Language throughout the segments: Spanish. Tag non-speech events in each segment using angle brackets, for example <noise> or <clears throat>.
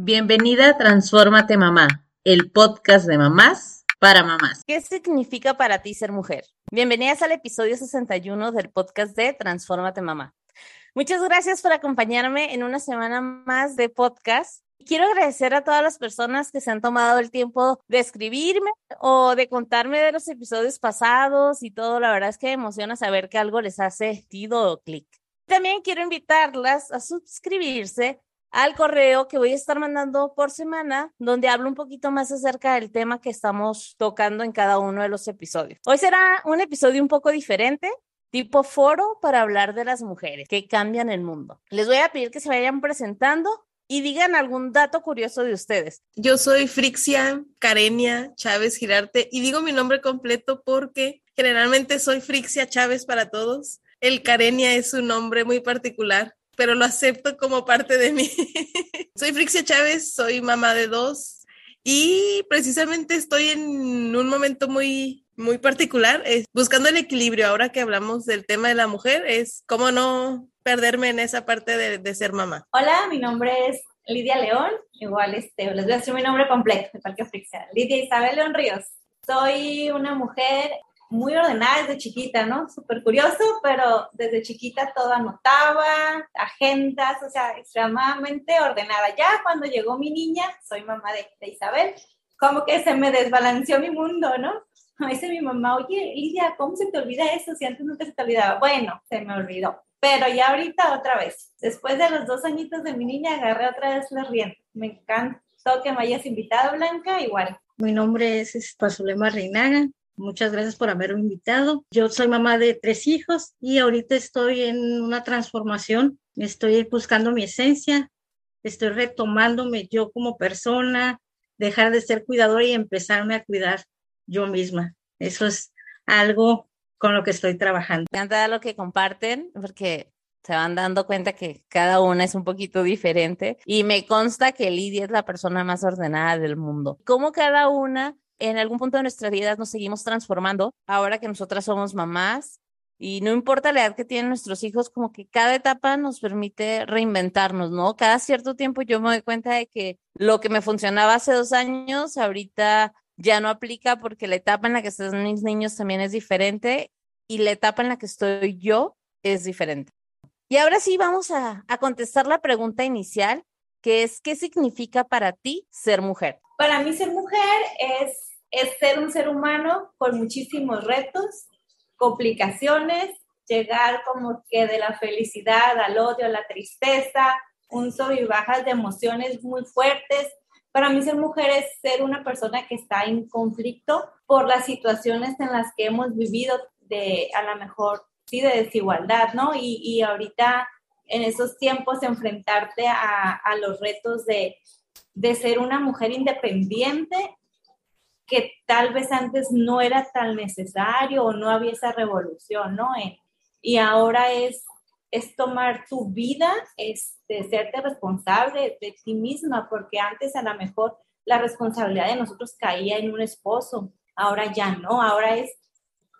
Bienvenida a Transfórmate Mamá, el podcast de mamás para mamás. ¿Qué significa para ti ser mujer? Bienvenidas al episodio 61 del podcast de Transfórmate Mamá. Muchas gracias por acompañarme en una semana más de podcast. Quiero agradecer a todas las personas que se han tomado el tiempo de escribirme o de contarme de los episodios pasados y todo. La verdad es que me emociona saber que algo les hace sentido o clic. También quiero invitarlas a suscribirse al correo que voy a estar mandando por semana, donde hablo un poquito más acerca del tema que estamos tocando en cada uno de los episodios. Hoy será un episodio un poco diferente, tipo foro para hablar de las mujeres que cambian el mundo. Les voy a pedir que se vayan presentando y digan algún dato curioso de ustedes. Yo soy Frixia Carenia Chávez Girarte y digo mi nombre completo porque generalmente soy Frixia Chávez para todos. El Carenia es un nombre muy particular pero lo acepto como parte de mí. <laughs> soy Frixia Chávez, soy mamá de dos y precisamente estoy en un momento muy muy particular, es buscando el equilibrio. Ahora que hablamos del tema de la mujer, es cómo no perderme en esa parte de, de ser mamá. Hola, mi nombre es Lidia León. Igual este, les voy a decir mi nombre completo, de que Frixia. Lidia Isabel León Ríos. Soy una mujer muy ordenada desde chiquita, ¿no? Súper curioso, pero desde chiquita todo anotaba, agendas, o sea, extremadamente ordenada. Ya cuando llegó mi niña, soy mamá de, Isabel, como que se me desbalanceó mi mundo, ¿no? <laughs> Me dice mi mamá, oye, Lidia, ¿cómo se te olvida eso si antes te se te olvidaba? Bueno, se me olvidó. Pero ya ahorita otra vez, después de los dos añitos de mi niña, agarré otra vez la rienda. Me encantó que me hayas invitado, Blanca, igual. Mi nombre es Pazulema Reinaga, Muchas gracias por haberme invitado. Yo soy mamá de tres hijos y ahorita estoy en una transformación. Estoy buscando mi esencia, estoy retomándome yo como persona, dejar de ser cuidadora y empezarme a cuidar yo misma. Eso es algo con lo que estoy trabajando. Me encanta lo que comparten porque se van dando cuenta que cada una es un poquito diferente y me consta que Lidia es la persona más ordenada del mundo. Como cada una en algún punto de nuestra vida nos seguimos transformando, ahora que nosotras somos mamás, y no importa la edad que tienen nuestros hijos, como que cada etapa nos permite reinventarnos, ¿no? Cada cierto tiempo yo me doy cuenta de que lo que me funcionaba hace dos años, ahorita ya no aplica porque la etapa en la que están mis niños también es diferente y la etapa en la que estoy yo es diferente. Y ahora sí vamos a, a contestar la pregunta inicial, que es, ¿qué significa para ti ser mujer? Para mí ser mujer es es ser un ser humano con muchísimos retos, complicaciones, llegar como que de la felicidad al odio, a la tristeza, un sub y bajas de emociones muy fuertes. Para mí ser mujer es ser una persona que está en conflicto por las situaciones en las que hemos vivido de a lo mejor sí de desigualdad, ¿no? Y, y ahorita en esos tiempos enfrentarte a, a los retos de, de ser una mujer independiente que tal vez antes no era tan necesario o no había esa revolución, ¿no? Eh, y ahora es, es tomar tu vida, es de serte responsable de ti misma, porque antes a lo mejor la responsabilidad de nosotros caía en un esposo, ahora ya no, ahora es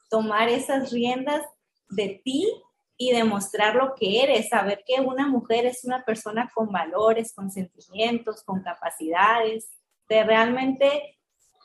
tomar esas riendas de ti y demostrar lo que eres, saber que una mujer es una persona con valores, con sentimientos, con capacidades, de realmente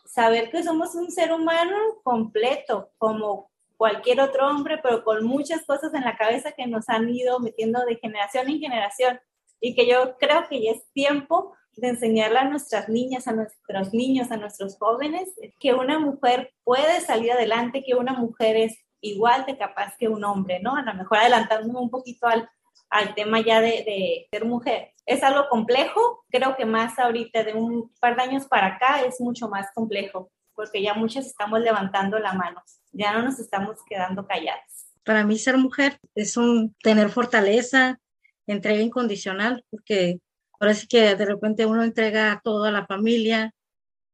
saber que somos un ser humano completo, como cualquier otro hombre, pero con muchas cosas en la cabeza que nos han ido metiendo de generación en generación y que yo creo que ya es tiempo de enseñarle a nuestras niñas, a nuestros niños, a nuestros jóvenes, que una mujer puede salir adelante, que una mujer es igual de capaz que un hombre, ¿no? A lo mejor adelantándome un poquito al, al tema ya de, ser mujer. Es algo complejo, creo que más ahorita de un par de años para acá es mucho más complejo, porque ya muchas estamos levantando la mano, ya no nos estamos quedando calladas. Para mí ser mujer es un tener fortaleza, entrega incondicional, porque sí que de repente uno entrega todo a la familia,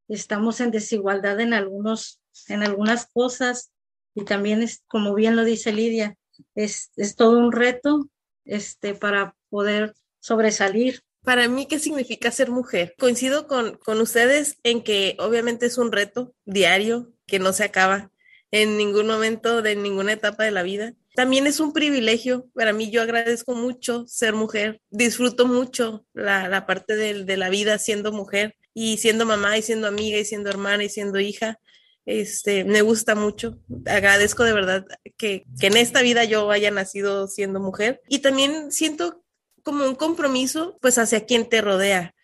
estamos en desigualdad en algunos, en algunas cosas, y también es, como bien lo dice Lidia, es, es todo un reto este, para poder sobresalir. Para mí, ¿qué significa ser mujer? Coincido con, con ustedes en que obviamente es un reto diario que no se acaba en ningún momento de ninguna etapa de la vida. también es un privilegio. Para mí yo agradezco mucho ser mujer, disfruto mucho la, parte de, de la vida siendo mujer y siendo mamá y siendo amiga y siendo hermana y siendo hija. Este, me gusta mucho. Agradezco de verdad que, que, en esta vida yo haya nacido siendo mujer. Y también siento como un compromiso, pues, hacia quien te rodea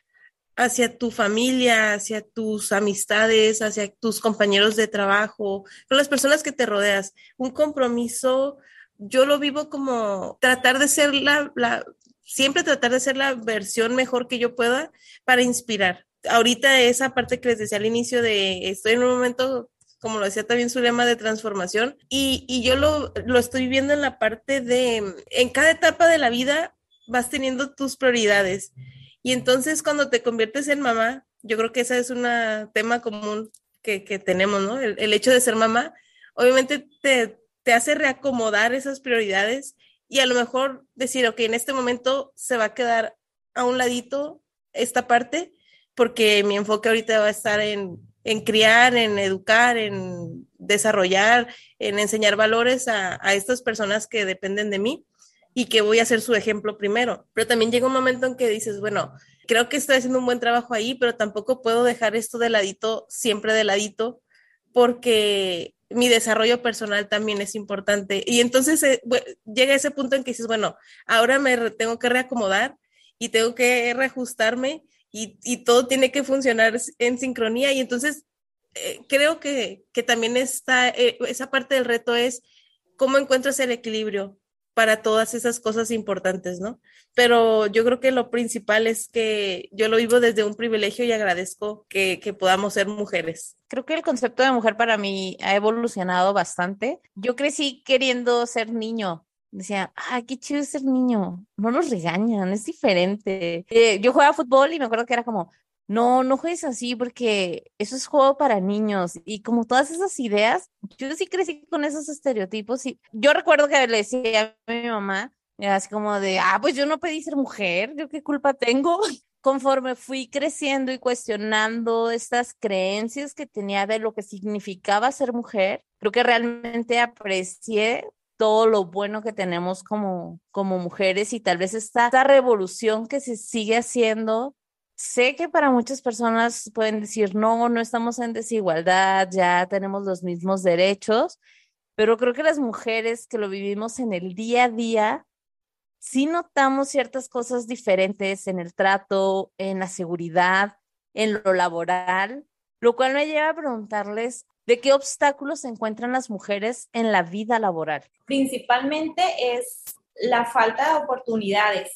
hacia tu familia, hacia tus amistades, hacia tus compañeros de trabajo, con las personas que te rodeas. Un compromiso, yo lo vivo como tratar de ser la, la, siempre tratar de ser la versión mejor que yo pueda para inspirar. Ahorita esa parte que les decía al inicio de estoy en un momento como lo decía también su lema de transformación, y, y yo lo, lo, estoy viendo en la parte de, en cada etapa de la vida vas teniendo tus prioridades. Y entonces cuando te conviertes en mamá, yo creo que ese es un tema común que, que tenemos, ¿no? El, hecho de ser mamá, obviamente te, te hace reacomodar esas prioridades y a lo mejor decir, ok, en este momento se va a quedar a un ladito esta parte, porque mi enfoque ahorita va a estar en, en criar, en educar, en desarrollar, en enseñar valores a, a, estas personas que dependen de mí y que voy a ser su ejemplo primero. Pero también llega un momento en que dices, bueno, creo que estoy haciendo un buen trabajo ahí, pero tampoco puedo dejar esto de ladito, siempre de ladito, porque mi desarrollo personal también es importante. Y entonces eh, llega ese punto en que dices, bueno, ahora me tengo que reacomodar y tengo que reajustarme y, todo tiene que funcionar en sincronía. Y entonces eh, creo que, que también está, eh, esa parte del reto es cómo encuentras el equilibrio para todas esas cosas importantes, ¿no? Pero yo creo que lo principal es que yo lo vivo desde un privilegio y agradezco que, podamos ser mujeres. Creo que el concepto de mujer para mí ha evolucionado bastante. Yo crecí queriendo ser niño. Decía, ay, qué chido ser niño. No nos regañan, es diferente. Eh, yo jugaba fútbol y me acuerdo que era como, no, no juegues así porque eso es juego para niños y como todas esas ideas, yo sí crecí con esos estereotipos y yo recuerdo que le decía a mi mamá, así como de, ah, pues yo no pedí ser mujer, yo qué culpa tengo. <laughs> Conforme fui creciendo y cuestionando estas creencias que tenía de lo que significaba ser mujer, creo que realmente aprecié todo lo bueno que tenemos como, como mujeres y tal vez esta, esta revolución que se sigue haciendo Sé que para muchas personas pueden decir, no, no estamos en desigualdad, ya tenemos los mismos derechos, pero creo que las mujeres que lo vivimos en el día a día, sí notamos ciertas cosas diferentes en el trato, en la seguridad, en lo laboral, lo cual me lleva a preguntarles de qué obstáculos se encuentran las mujeres en la vida laboral. Principalmente es la falta de oportunidades.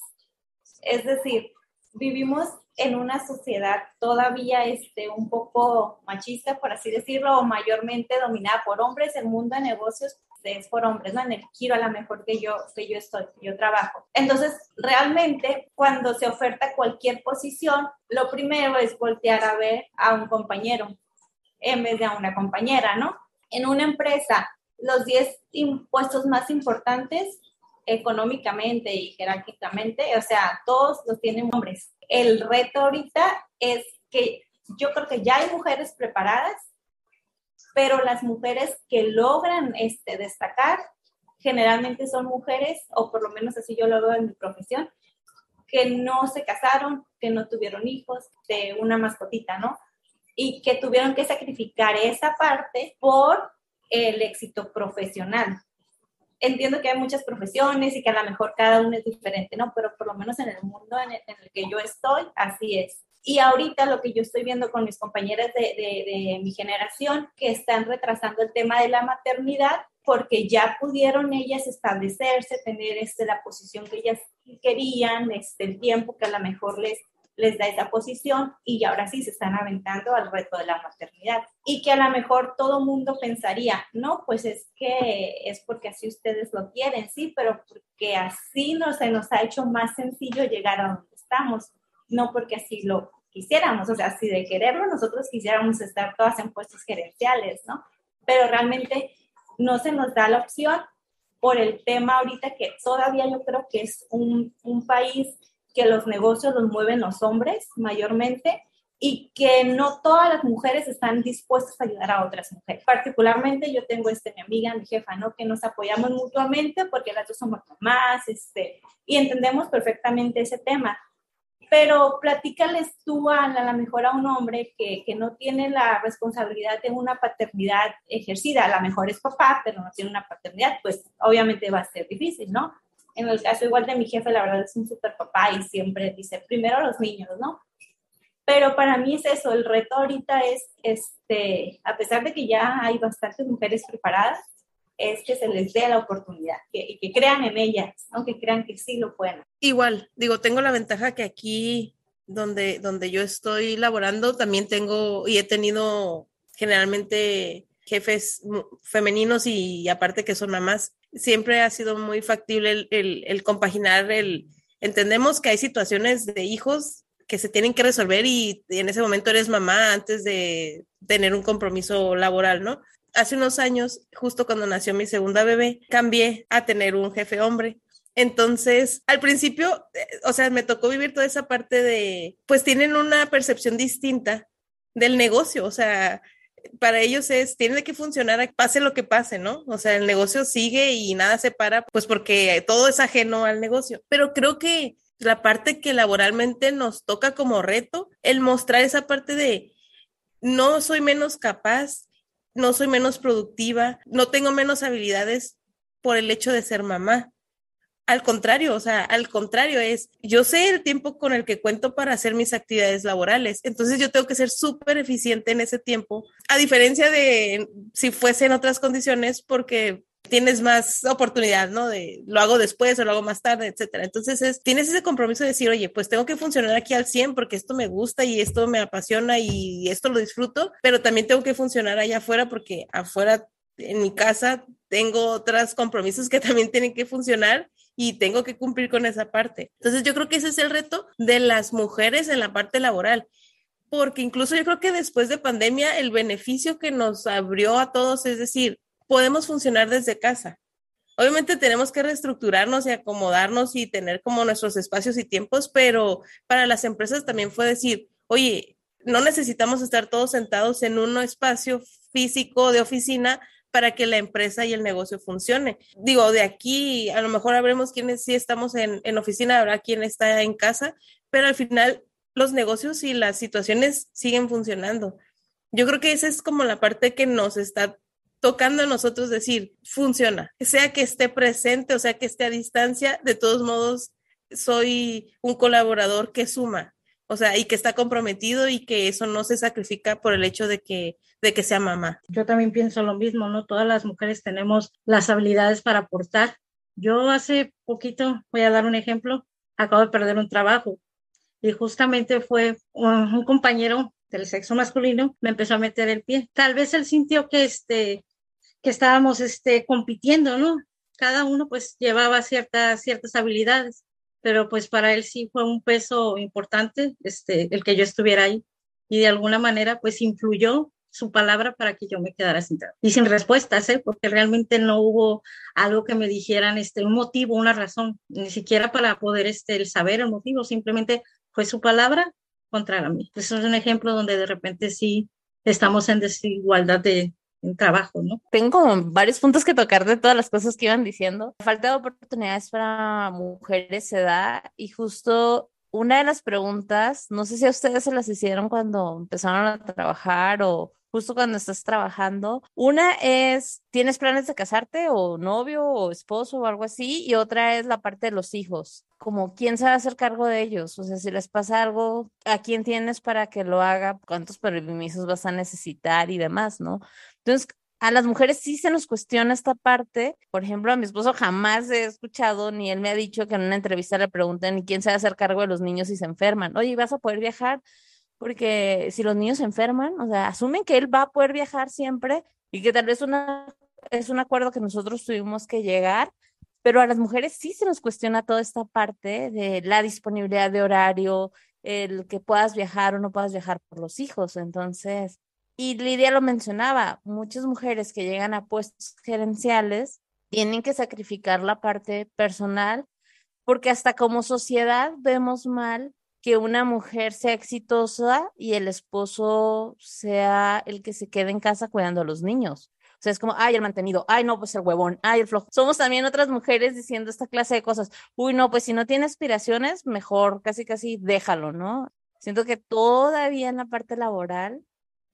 Es decir, vivimos en una sociedad todavía este, un poco machista, por así decirlo, o mayormente dominada por hombres, el mundo de negocios es por hombres, ¿no? En el giro a lo mejor que yo, que yo estoy, que yo trabajo. Entonces, realmente, cuando se oferta cualquier posición, lo primero es voltear a ver a un compañero en vez de a una compañera, ¿no? En una empresa, los 10 impuestos más importantes económicamente y jerárquicamente, o sea, todos los tienen hombres. El reto ahorita es que yo creo que ya hay mujeres preparadas, pero las mujeres que logran este, destacar generalmente son mujeres, o por lo menos así yo lo veo en mi profesión, que no se casaron, que no tuvieron hijos, de una mascotita, ¿no? Y que tuvieron que sacrificar esa parte por el éxito profesional entiendo que hay muchas profesiones y que a lo mejor cada uno es diferente, ¿no? Pero por lo menos en el mundo en el, que yo estoy, así es. Y ahorita lo que yo estoy viendo con mis compañeras de, de, de, mi generación, que están retrasando el tema de la maternidad porque ya pudieron ellas establecerse, tener este, la posición que ellas querían, este, el tiempo que a lo mejor les, les da esa posición y ahora sí se están aventando al reto de la maternidad. Y que a lo mejor todo mundo pensaría, no, pues es que es porque así ustedes lo quieren, sí, pero porque así no, se nos ha hecho más sencillo llegar a donde estamos, no porque así lo quisiéramos, o sea, si de quererlo nosotros quisiéramos estar todas en puestos gerenciales, ¿no? Pero realmente no se nos da la opción por el tema ahorita que todavía yo creo que es un, un país que los negocios los mueven los hombres mayormente y que no todas las mujeres están dispuestas a ayudar a otras mujeres. Particularmente yo tengo este, mi amiga, mi jefa, ¿no? Que nos apoyamos mutuamente porque las dos somos mamás, este, y entendemos perfectamente ese tema. Pero platícales tú a la mejor a un hombre que, que no tiene la responsabilidad de una paternidad ejercida, a lo mejor es papá, pero no tiene una paternidad, pues obviamente va a ser difícil, ¿no? En el caso igual de mi jefe, la verdad es un super papá y siempre dice, primero los niños, ¿no? Pero para mí es eso, el reto ahorita es, este, a pesar de que ya hay bastantes mujeres preparadas, es que se les dé la oportunidad y que, crean en ellas, aunque crean que sí lo pueden. Igual, digo, tengo la ventaja que aquí donde, donde yo estoy laborando también tengo y he tenido generalmente jefes femeninos y, aparte que son mamás, siempre ha sido muy factible el, el, compaginar el, entendemos que hay situaciones de hijos que se tienen que resolver y, en ese momento eres mamá antes de tener un compromiso laboral, ¿no? Hace unos años, justo cuando nació mi segunda bebé, cambié a tener un jefe hombre. Entonces, al principio, eh, o sea, me tocó vivir toda esa parte de, pues tienen una percepción distinta del negocio, o sea, para ellos es, tiene que funcionar, pase lo que pase, ¿no? O sea, el negocio sigue y nada se para, pues porque todo es ajeno al negocio. Pero creo que la parte que laboralmente nos toca como reto, el mostrar esa parte de no soy menos capaz, no soy menos productiva, no tengo menos habilidades por el hecho de ser mamá. Al contrario, o sea, al contrario es, yo sé el tiempo con el que cuento para hacer mis actividades laborales, entonces yo tengo que ser súper eficiente en ese tiempo, a diferencia de si fuese en otras condiciones, porque tienes más oportunidad, ¿no? De lo hago después o lo hago más tarde, etcétera. Entonces, es, tienes ese compromiso de decir, oye, pues tengo que funcionar aquí al 100 porque esto me gusta y esto me apasiona y esto lo disfruto, pero también tengo que funcionar allá afuera porque afuera en mi casa tengo otros compromisos que también tienen que funcionar y tengo que cumplir con esa parte. Entonces, yo creo que ese es el reto de las mujeres en la parte laboral porque incluso yo creo que después de pandemia el beneficio que nos abrió a todos es decir, podemos funcionar desde casa. Obviamente tenemos que reestructurarnos y acomodarnos y tener como nuestros espacios y tiempos, pero para las empresas también fue decir, oye, no necesitamos estar todos sentados en un espacio físico de oficina para que la empresa y el negocio funcione. Digo, de aquí a lo mejor habremos quienes sí estamos en, en oficina, habrá quien está en casa, pero al final los negocios y las situaciones siguen funcionando. Yo creo que esa es como la parte que nos está tocando a nosotros decir, funciona, sea que esté presente o sea que esté a distancia, de todos modos soy un colaborador que suma, o sea, y que está comprometido y que eso no se sacrifica por el hecho de que, de que sea mamá. Yo también pienso lo mismo, ¿no? Todas las mujeres tenemos las habilidades para aportar. Yo hace poquito, voy a dar un ejemplo, acabo de perder un trabajo y justamente fue un, un compañero del sexo masculino me empezó a meter el pie. Tal vez él sintió que este que estábamos este, compitiendo, ¿no? Cada uno pues llevaba ciertas, ciertas habilidades, pero pues para él sí fue un peso importante este, el que yo estuviera ahí y de alguna manera pues influyó su palabra para que yo me quedara sin trabajo y sin respuestas, ¿eh? porque realmente no hubo algo que me dijeran este, un motivo, una razón, ni siquiera para poder este, el saber el motivo, simplemente fue su palabra contra mí. Eso es un ejemplo donde de repente sí estamos en desigualdad de, en trabajo, ¿no? Tengo varios puntos que tocar de todas las cosas que iban diciendo. La falta de oportunidades para mujeres se da y justo una de las preguntas, no sé si a ustedes se las hicieron cuando empezaron a trabajar o justo cuando estás trabajando. Una es, ¿tienes planes de casarte o novio o esposo o algo así? Y otra es la parte de los hijos, como quién se va a hacer cargo de ellos. O sea, si les pasa algo, ¿a quién tienes para que lo haga? ¿Cuántos permisos vas a necesitar y demás, no? Entonces, a las mujeres sí se nos cuestiona esta parte. Por ejemplo, a mi esposo jamás he escuchado, ni él me ha dicho que en una entrevista le pregunten quién se va a hacer cargo de los niños si se enferman. Oye, ¿vas a poder viajar? Porque si los niños se enferman, o sea, asumen que él va a poder viajar siempre y que tal vez es un acuerdo que nosotros tuvimos que llegar, pero a las mujeres sí se nos cuestiona toda esta parte de la disponibilidad de horario, el que puedas viajar o no puedas viajar por los hijos. Entonces, y Lidia lo mencionaba, muchas mujeres que llegan a puestos gerenciales tienen que sacrificar la parte personal porque hasta como sociedad vemos mal que una mujer sea exitosa y el esposo sea el que se quede en casa cuidando a los niños. O sea, es como, ay, el mantenido, ay, no, pues el huevón, ay, el flojo. Somos también otras mujeres diciendo esta clase de cosas. Uy, no, pues si no tiene aspiraciones, mejor casi, casi déjalo, ¿no? Siento que todavía en la parte laboral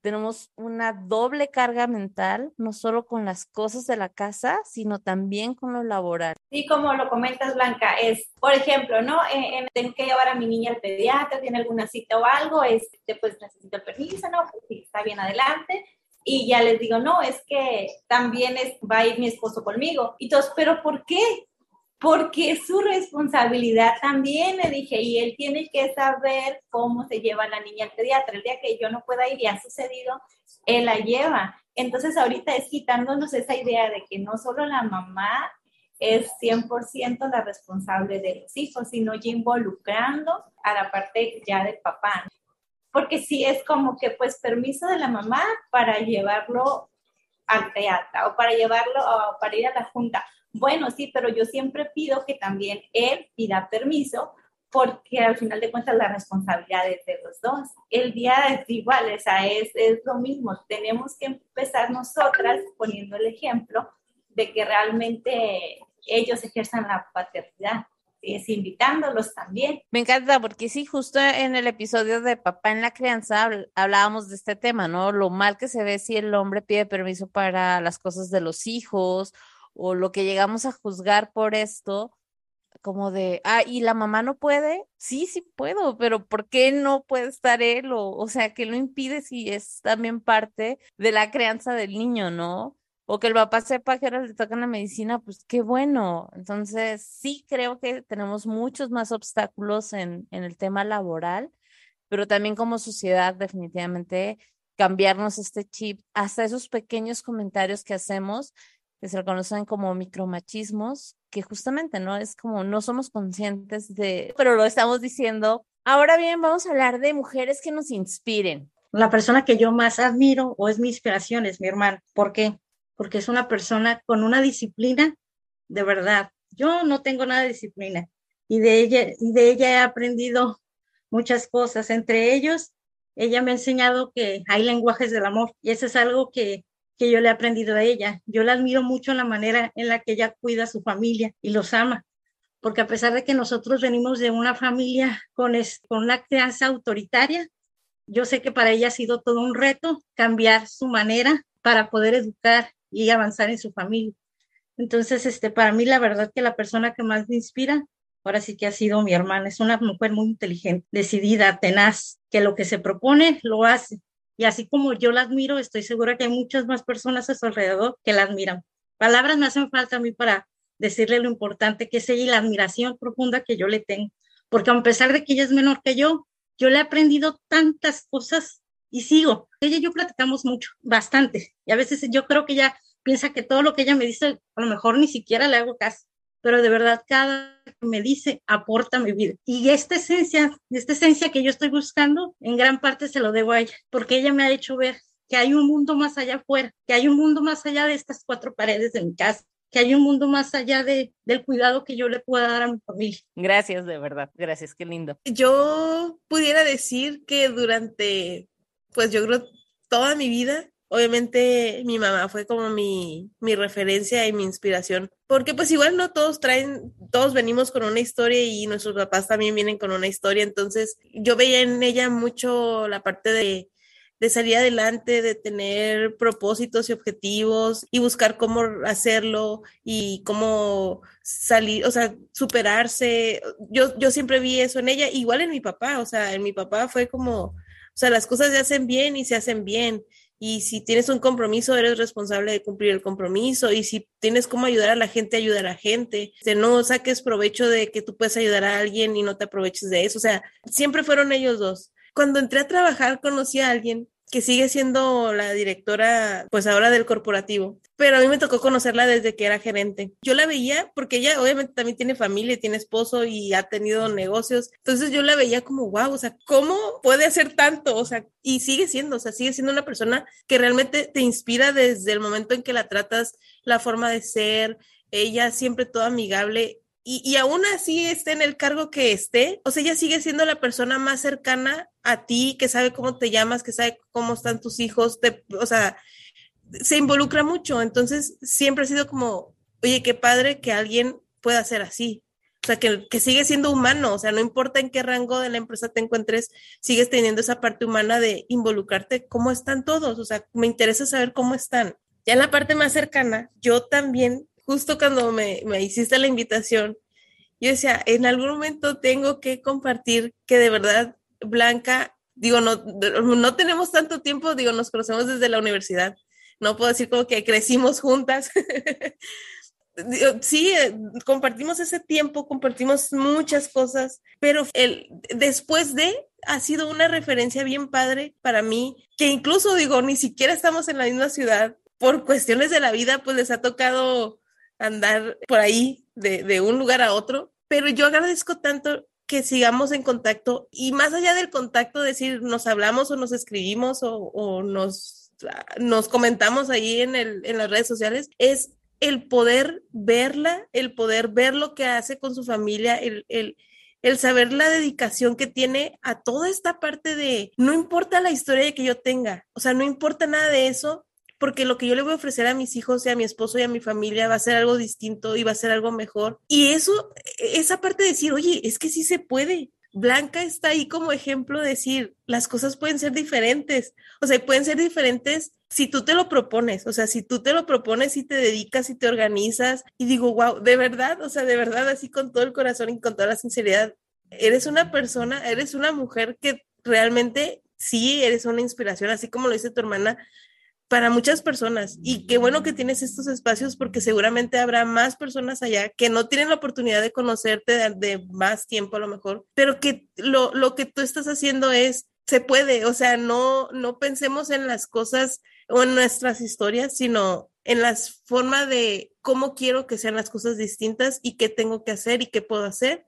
tenemos una doble carga mental, no solo con las cosas de la casa, sino también con lo laboral. Sí, como lo comentas, Blanca, es, por ejemplo, ¿no? Eh, tengo que llevar a mi niña al pediatra, tiene alguna cita o algo, este, pues necesito el permiso, ¿no? Pues sí, está bien adelante. Y ya les digo, no, es que también es, va a ir mi esposo conmigo. Y todos, ¿pero por qué? Porque es su responsabilidad también, le dije, y él tiene que saber cómo se lleva la niña al pediatra. El día que yo no pueda ir y ha sucedido, él la lleva. Entonces ahorita es quitándonos esa idea de que no solo la mamá es 100% la responsable de los hijos, sino ya involucrando a la parte ya del papá. Porque sí es como que pues permiso de la mamá para llevarlo al teatro o para llevarlo o para ir a la junta bueno, sí, pero yo siempre pido que también él pida permiso porque al final de cuentas la responsabilidad es de los dos. El día es igual, es, es lo mismo. Tenemos que empezar nosotras poniendo el ejemplo de que realmente ellos ejerzan la paternidad es invitándolos también. Me encanta porque sí, justo en el episodio de Papá en la Crianza hablábamos de este tema, ¿no? Lo mal que se ve si el hombre pide permiso para las cosas de los hijos o lo que llegamos a juzgar por esto, como de, ah, ¿y la mamá no puede? Sí, sí puedo, pero ¿por qué no puede estar él? O, o sea, ¿qué lo impide si es también parte de la crianza del niño, no? O que el papá sepa que ahora le toca la medicina, pues qué bueno. Entonces, sí creo que tenemos muchos más obstáculos en, en el tema laboral, pero también como sociedad, definitivamente cambiarnos este chip, hasta esos pequeños comentarios que hacemos que se conocen como micromachismos, que justamente no es como no somos conscientes de, pero lo estamos diciendo. Ahora bien, vamos a hablar de mujeres que nos inspiren. La persona que yo más admiro o es mi inspiración es mi hermana. ¿Por qué? Porque es una persona con una disciplina de verdad. Yo no tengo nada de disciplina y de ella y de ella he aprendido muchas cosas. Entre ellos, ella me ha enseñado que hay lenguajes del amor y eso es algo que que yo le he aprendido de ella. Yo la admiro mucho en la manera en la que ella cuida a su familia y los ama, porque a pesar de que nosotros venimos de una familia con, con una crianza autoritaria, yo sé que para ella ha sido todo un reto cambiar su manera para poder educar y avanzar en su familia. Entonces, este, para mí la verdad que la persona que más me inspira, ahora sí que ha sido mi hermana. Es una mujer muy inteligente, decidida, tenaz, que lo que se propone lo hace y así como yo la admiro, estoy segura que hay muchas más personas a su alrededor que la admiran. Palabras me hacen falta a mí para decirle lo importante que es ella y la admiración profunda que yo le tengo. Porque a pesar de que ella es menor que yo, yo le he aprendido tantas cosas y sigo. Ella y yo platicamos mucho, bastante. Y a veces yo creo que ella piensa que todo lo que ella me dice, a lo mejor ni siquiera le hago caso pero de verdad cada que me dice aporta mi vida. Y esta esencia, esta esencia que yo estoy buscando, en gran parte se lo debo a ella, porque ella me ha hecho ver que hay un mundo más allá afuera, que hay un mundo más allá de estas cuatro paredes de mi casa, que hay un mundo más allá de, del cuidado que yo le pueda dar a mi familia. Gracias, de verdad, gracias, qué lindo. Yo pudiera decir que durante, pues yo creo, toda mi vida obviamente mi mamá fue como mi, mi, referencia y mi inspiración, porque pues igual no todos traen, todos venimos con una historia y nuestros papás también vienen con una historia, entonces yo veía en ella mucho la parte de, de salir adelante, de tener propósitos y objetivos y buscar cómo hacerlo y cómo salir, o sea, superarse. Yo, yo siempre vi eso en ella, igual en mi papá, o sea, en mi papá fue como, o sea, las cosas se hacen bien y se hacen bien y si tienes un compromiso, eres responsable de cumplir el compromiso. Y si tienes cómo ayudar a la gente, ayudar a la gente. Que no saques provecho de que tú puedes ayudar a alguien y no te aproveches de eso. O sea, siempre fueron ellos dos. Cuando entré a trabajar, conocí a alguien que sigue siendo la directora, pues ahora del corporativo. Pero a mí me tocó conocerla desde que era gerente. Yo la veía porque ella obviamente también tiene familia, tiene esposo y ha tenido negocios. Entonces yo la veía como, wow, o sea, ¿cómo puede hacer tanto? O sea, y sigue siendo, o sea, sigue siendo una persona que realmente te inspira desde el momento en que la tratas, la forma de ser, ella siempre toda amigable y, y, aún así esté en el cargo que esté, o sea, ella sigue siendo la persona más cercana a ti, que sabe cómo te llamas, que sabe cómo están tus hijos, te, o sea, se involucra mucho. Entonces, siempre ha sido como, oye, qué padre que alguien pueda ser así. O sea, que, que sigue siendo humano, o sea, no importa en qué rango de la empresa te encuentres, sigues teniendo esa parte humana de involucrarte, cómo están todos, o sea, me interesa saber cómo están. Ya en la parte más cercana, yo también justo cuando me, me hiciste la invitación, yo decía, en algún momento tengo que compartir que de verdad Blanca, digo, no, no tenemos tanto tiempo, digo, nos conocemos desde la universidad, no puedo decir como que crecimos juntas. <laughs> sí, eh, compartimos ese tiempo, compartimos muchas cosas, pero el, después de ha sido una referencia bien padre para mí, que incluso digo, ni siquiera estamos en la misma ciudad, por cuestiones de la vida, pues les ha tocado andar por ahí de, de un lugar a otro, pero yo agradezco tanto que sigamos en contacto y más allá del contacto, decir, nos hablamos o nos escribimos o, o nos, nos comentamos ahí en, el, en las redes sociales, es el poder verla, el poder ver lo que hace con su familia, el, el, el saber la dedicación que tiene a toda esta parte de, no importa la historia que yo tenga, o sea, no importa nada de eso, porque lo que yo le voy a ofrecer a mis hijos y a mi esposo y a mi familia va a ser algo distinto y va a ser algo mejor. Y eso, esa parte de decir, oye, es que sí se puede. Blanca está ahí como ejemplo de decir, las cosas pueden ser diferentes, o sea, pueden ser diferentes si tú te lo propones, o sea, si tú te lo propones y te dedicas y te organizas y digo, wow, de verdad, o sea, de verdad, así con todo el corazón y con toda la sinceridad, eres una persona, eres una mujer que realmente sí eres una inspiración, así como lo dice tu hermana, para muchas personas. Y qué bueno que tienes estos espacios porque seguramente habrá más personas allá que no tienen la oportunidad de conocerte de, más tiempo a lo mejor, pero que lo, lo, que tú estás haciendo es, se puede, o sea, no, no pensemos en las cosas o en nuestras historias, sino en la forma de cómo quiero que sean las cosas distintas y qué tengo que hacer y qué puedo hacer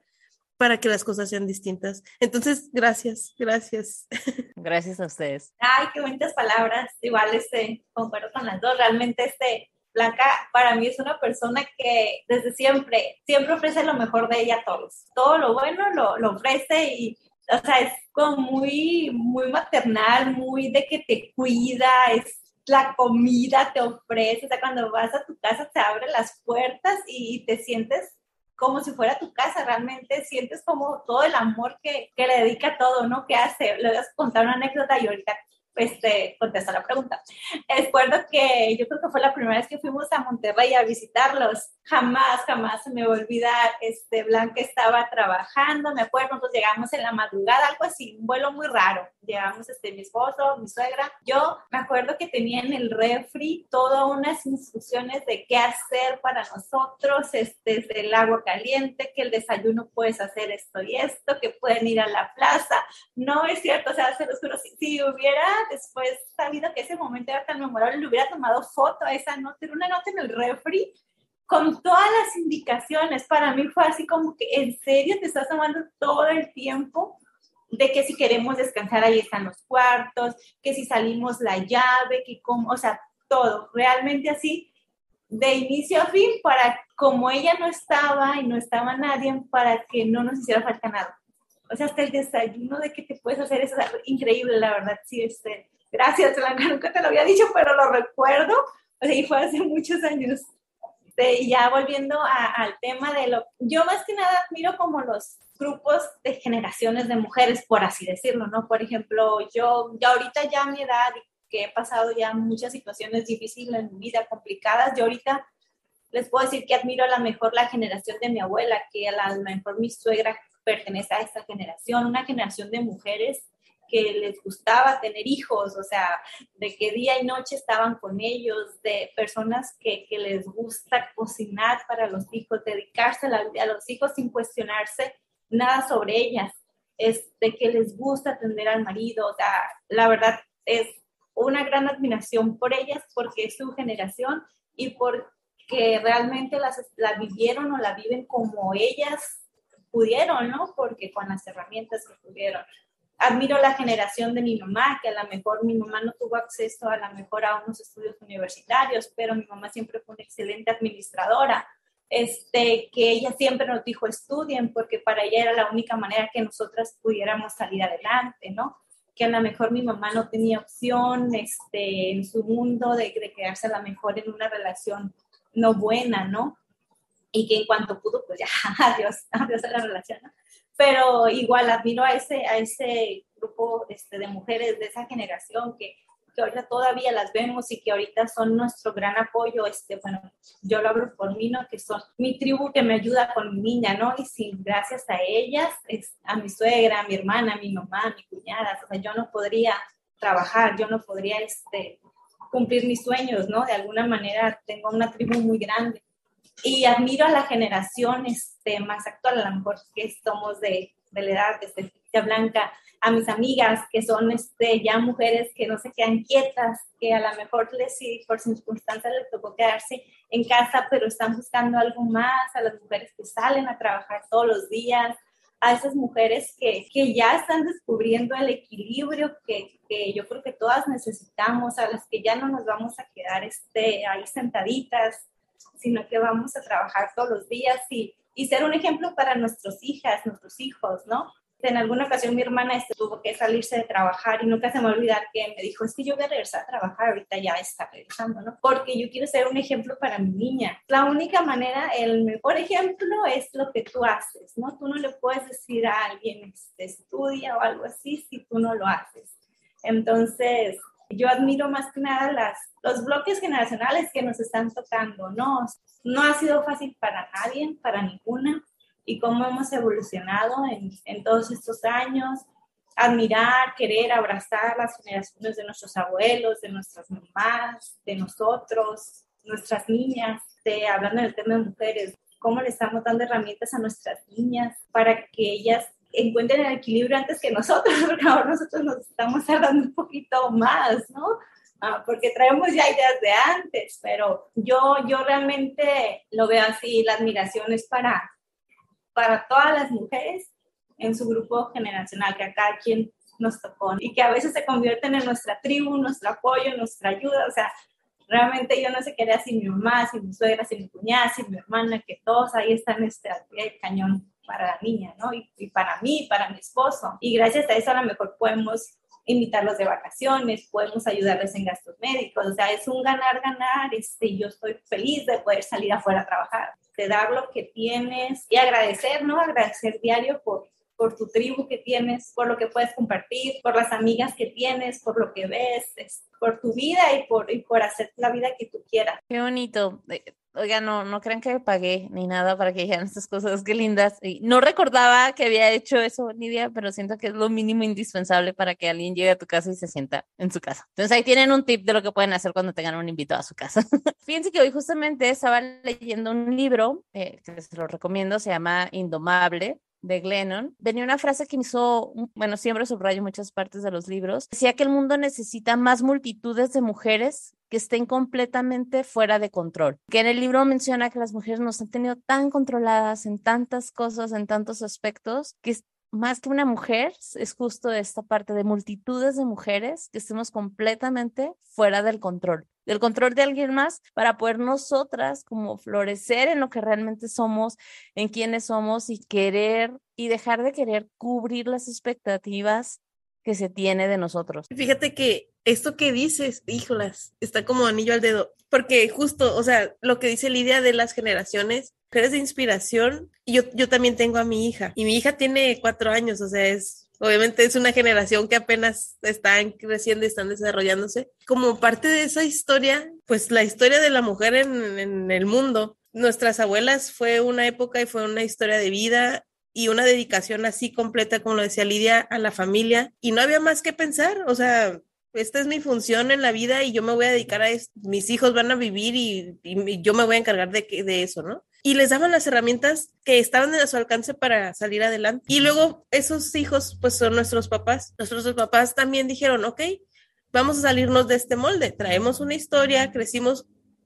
para que las cosas sean distintas. Entonces, gracias, gracias. <laughs> Gracias a ustedes. Ay, qué bonitas palabras. Igual, este, concuerdo con las dos. Realmente, este, Blanca para mí es una persona que desde siempre, siempre ofrece lo mejor de ella a todos. Todo lo bueno lo, lo ofrece y, o sea, es como muy, muy maternal, muy de que te cuida, es la comida te ofrece, o sea, cuando vas a tu casa te abre las puertas y te sientes como si fuera tu casa, realmente sientes como todo el amor que, que le dedica todo, ¿no? Que hace, le voy a contar una anécdota y ahorita este, contesta la pregunta. Recuerdo que yo creo que fue la primera vez que fuimos a Monterrey a visitarlos. Jamás, jamás se me va a olvidar. Este, Blanca estaba trabajando, me acuerdo, nosotros llegamos en la madrugada, algo así, un vuelo muy raro. Llegamos este, mi esposo, mi suegra. Yo me acuerdo que tenía en el refri todas unas instrucciones de qué hacer para nosotros, este, el agua caliente, que el desayuno puedes hacer esto y esto, que pueden ir a la plaza. No es cierto, o sea, se los juro, si hubiera después sabido que ese momento era tan memorable, le hubiera tomado foto a esa nota, una nota en el refri con todas las indicaciones. Para mí fue así como que, ¿en serio te estás tomando todo el tiempo? de que si queremos descansar ahí están los cuartos, que si salimos la llave, que como, o sea, todo, realmente así, de inicio a fin, para como ella no estaba y no estaba nadie, para que no nos hiciera falta nada o sea, hasta el desayuno de que te puedes hacer es increíble, la verdad, sí, este, gracias, Blanca, nunca te lo había dicho, pero lo recuerdo, o sea, y fue hace muchos años. y ya volviendo al tema de lo, yo más que nada admiro como los grupos de generaciones de mujeres, por así decirlo, ¿no? Por ejemplo, yo, ya ahorita ya a mi edad, que he pasado ya muchas situaciones difíciles en mi vida, complicadas, yo ahorita les puedo decir que admiro a la mejor la generación de mi abuela, que a la mejor mi suegra pertenece a esta generación, una generación de mujeres que les gustaba tener hijos, o sea, de que día y noche estaban con ellos, de personas que, les gusta cocinar para los hijos, dedicarse a, a, los hijos sin cuestionarse nada sobre ellas, es de que les gusta atender al marido, o sea, la verdad es una gran admiración por ellas porque es su generación y porque realmente las, la vivieron o la viven como ellas pudieron, ¿no? Porque con las herramientas que pudieron. Admiro la generación de mi mamá, que a lo mejor mi mamá no tuvo acceso a lo mejor a unos estudios universitarios, pero mi mamá siempre fue una excelente administradora. este, que ella siempre nos dijo estudien, porque para ella era la única manera que nosotras pudiéramos salir adelante, ¿no? Que a lo mejor mi mamá no tenía opción este, en su mundo de, de quedarse a lo mejor en una relación no buena, ¿no? Y que en cuanto pudo, pues ya, <laughs> adiós, adiós a la relación, ¿no? Pero igual admiro a ese, a ese grupo este, de mujeres de esa generación que que ahorita todavía las vemos y que ahorita son nuestro gran apoyo, este, bueno, yo lo hablo por mí, ¿no? Que son mi tribu que me ayuda con mi niña, ¿no? Y sin gracias a ellas, es, a mi suegra, a mi hermana, a mi mamá, a mi cuñada, o sea, yo no podría trabajar, yo no podría, este, cumplir mis sueños, ¿no? De alguna manera tengo una tribu muy grande. Y admiro a la generación este, más actual, a lo mejor que somos de, de la edad de Blanca, a mis amigas que son este, ya mujeres que no se quedan quietas, que a lo mejor les, sí, por circunstancias les tocó quedarse en casa, pero están buscando algo más, a las mujeres que salen a trabajar todos los días, a esas mujeres que, que ya están descubriendo el equilibrio que, que, yo creo que todas necesitamos, a las que ya no nos vamos a quedar este, ahí sentaditas, sino que vamos a trabajar todos los días y, y ser un ejemplo para nuestras hijas, nuestros hijos, ¿no? En alguna ocasión mi hermana este, tuvo que salirse de trabajar y nunca se me olvidar que me dijo, es que yo voy a regresar a trabajar, ahorita ya está regresando, ¿no? Porque yo quiero ser un ejemplo para mi niña. La única manera, el mejor ejemplo es lo que tú haces, ¿no? Tú no le puedes decir a alguien, este, estudia o algo así si tú no lo haces. Entonces, yo admiro más que nada las, los bloques generacionales que nos están tocando, ¿no? No ha sido fácil para nadie, para ninguna y cómo hemos evolucionado en, en todos estos años, admirar, querer, abrazar las generaciones de nuestros abuelos, de nuestras mamás, de nosotros, nuestras niñas, de, hablando del tema de mujeres, cómo le estamos dando herramientas a nuestras niñas para que ellas encuentren el equilibrio antes que nosotros, <laughs> porque ahora nosotros nos estamos tardando un poquito más, ¿no? Ah, porque traemos ya ideas de antes, pero yo, yo realmente lo veo así, la admiración es para, para todas las mujeres en su grupo generacional, que a cada quien nos tocó y que a veces se convierten en nuestra tribu, nuestro apoyo, nuestra ayuda. O sea, realmente yo no sé qué haría sin mi mamá, sin mi suegra, sin mi cuñada, sin mi hermana, que todos ahí están este, cañón para la niña, ¿no? Y, y para mí, para mi esposo. Y gracias a eso a lo mejor podemos invitarlos de vacaciones, podemos ayudarles en gastos médicos, o sea, es un ganar-ganar, este, yo estoy feliz de poder salir afuera a trabajar de dar lo que tienes y agradecer, ¿no? Agradecer diario por, por tu tribu que tienes, por lo que puedes compartir, por las amigas que tienes, por lo que ves, por tu vida y por, y por hacer la vida que tú quieras. Qué bonito. Oiga, no, no crean que pagué ni nada para que dijeran estas cosas, qué lindas. Y no recordaba que había hecho eso, Nidia, pero siento que es lo mínimo indispensable para que alguien llegue a tu casa y se sienta en su casa. Entonces ahí tienen un tip de lo que pueden hacer cuando tengan un invitado a su casa. <laughs> Fíjense que hoy justamente estaba leyendo un libro eh, que se lo recomiendo, se llama Indomable, de Glennon, venía una frase que me hizo, bueno, siempre subrayo muchas partes de los libros, decía que el mundo necesita más multitudes de mujeres que estén completamente fuera de control. Que en el libro menciona que las mujeres nos han tenido tan controladas en tantas cosas, en tantos aspectos, que más que una mujer, es justo esta parte de multitudes de mujeres que estemos completamente fuera del control, del control de alguien más para poder nosotras como florecer en lo que realmente somos, en quienes somos y querer y dejar de querer cubrir las expectativas que se tiene de nosotros. Fíjate que esto que dices, híjolas, está como anillo al dedo, porque justo, o sea, lo que dice Lidia de las generaciones, eres de inspiración, yo, yo también tengo a mi hija, y mi hija tiene cuatro años, o sea, es Obviamente es una generación que apenas están creciendo y están desarrollándose. Como parte de esa historia, pues la historia de la mujer en, el mundo. Nuestras abuelas fue una época y fue una historia de vida y una dedicación así completa, como lo decía Lidia, a la familia y no había más que pensar, o sea, esta es mi función en la vida y yo me voy a dedicar a esto, mis hijos van a vivir y, y, yo me voy a encargar de, de eso, ¿no? Y les daban las herramientas que estaban a su alcance para salir adelante. Y luego esos hijos, pues son nuestros papás. Nuestros papás también dijeron, ok, vamos a salirnos de este molde, traemos una historia, crecimos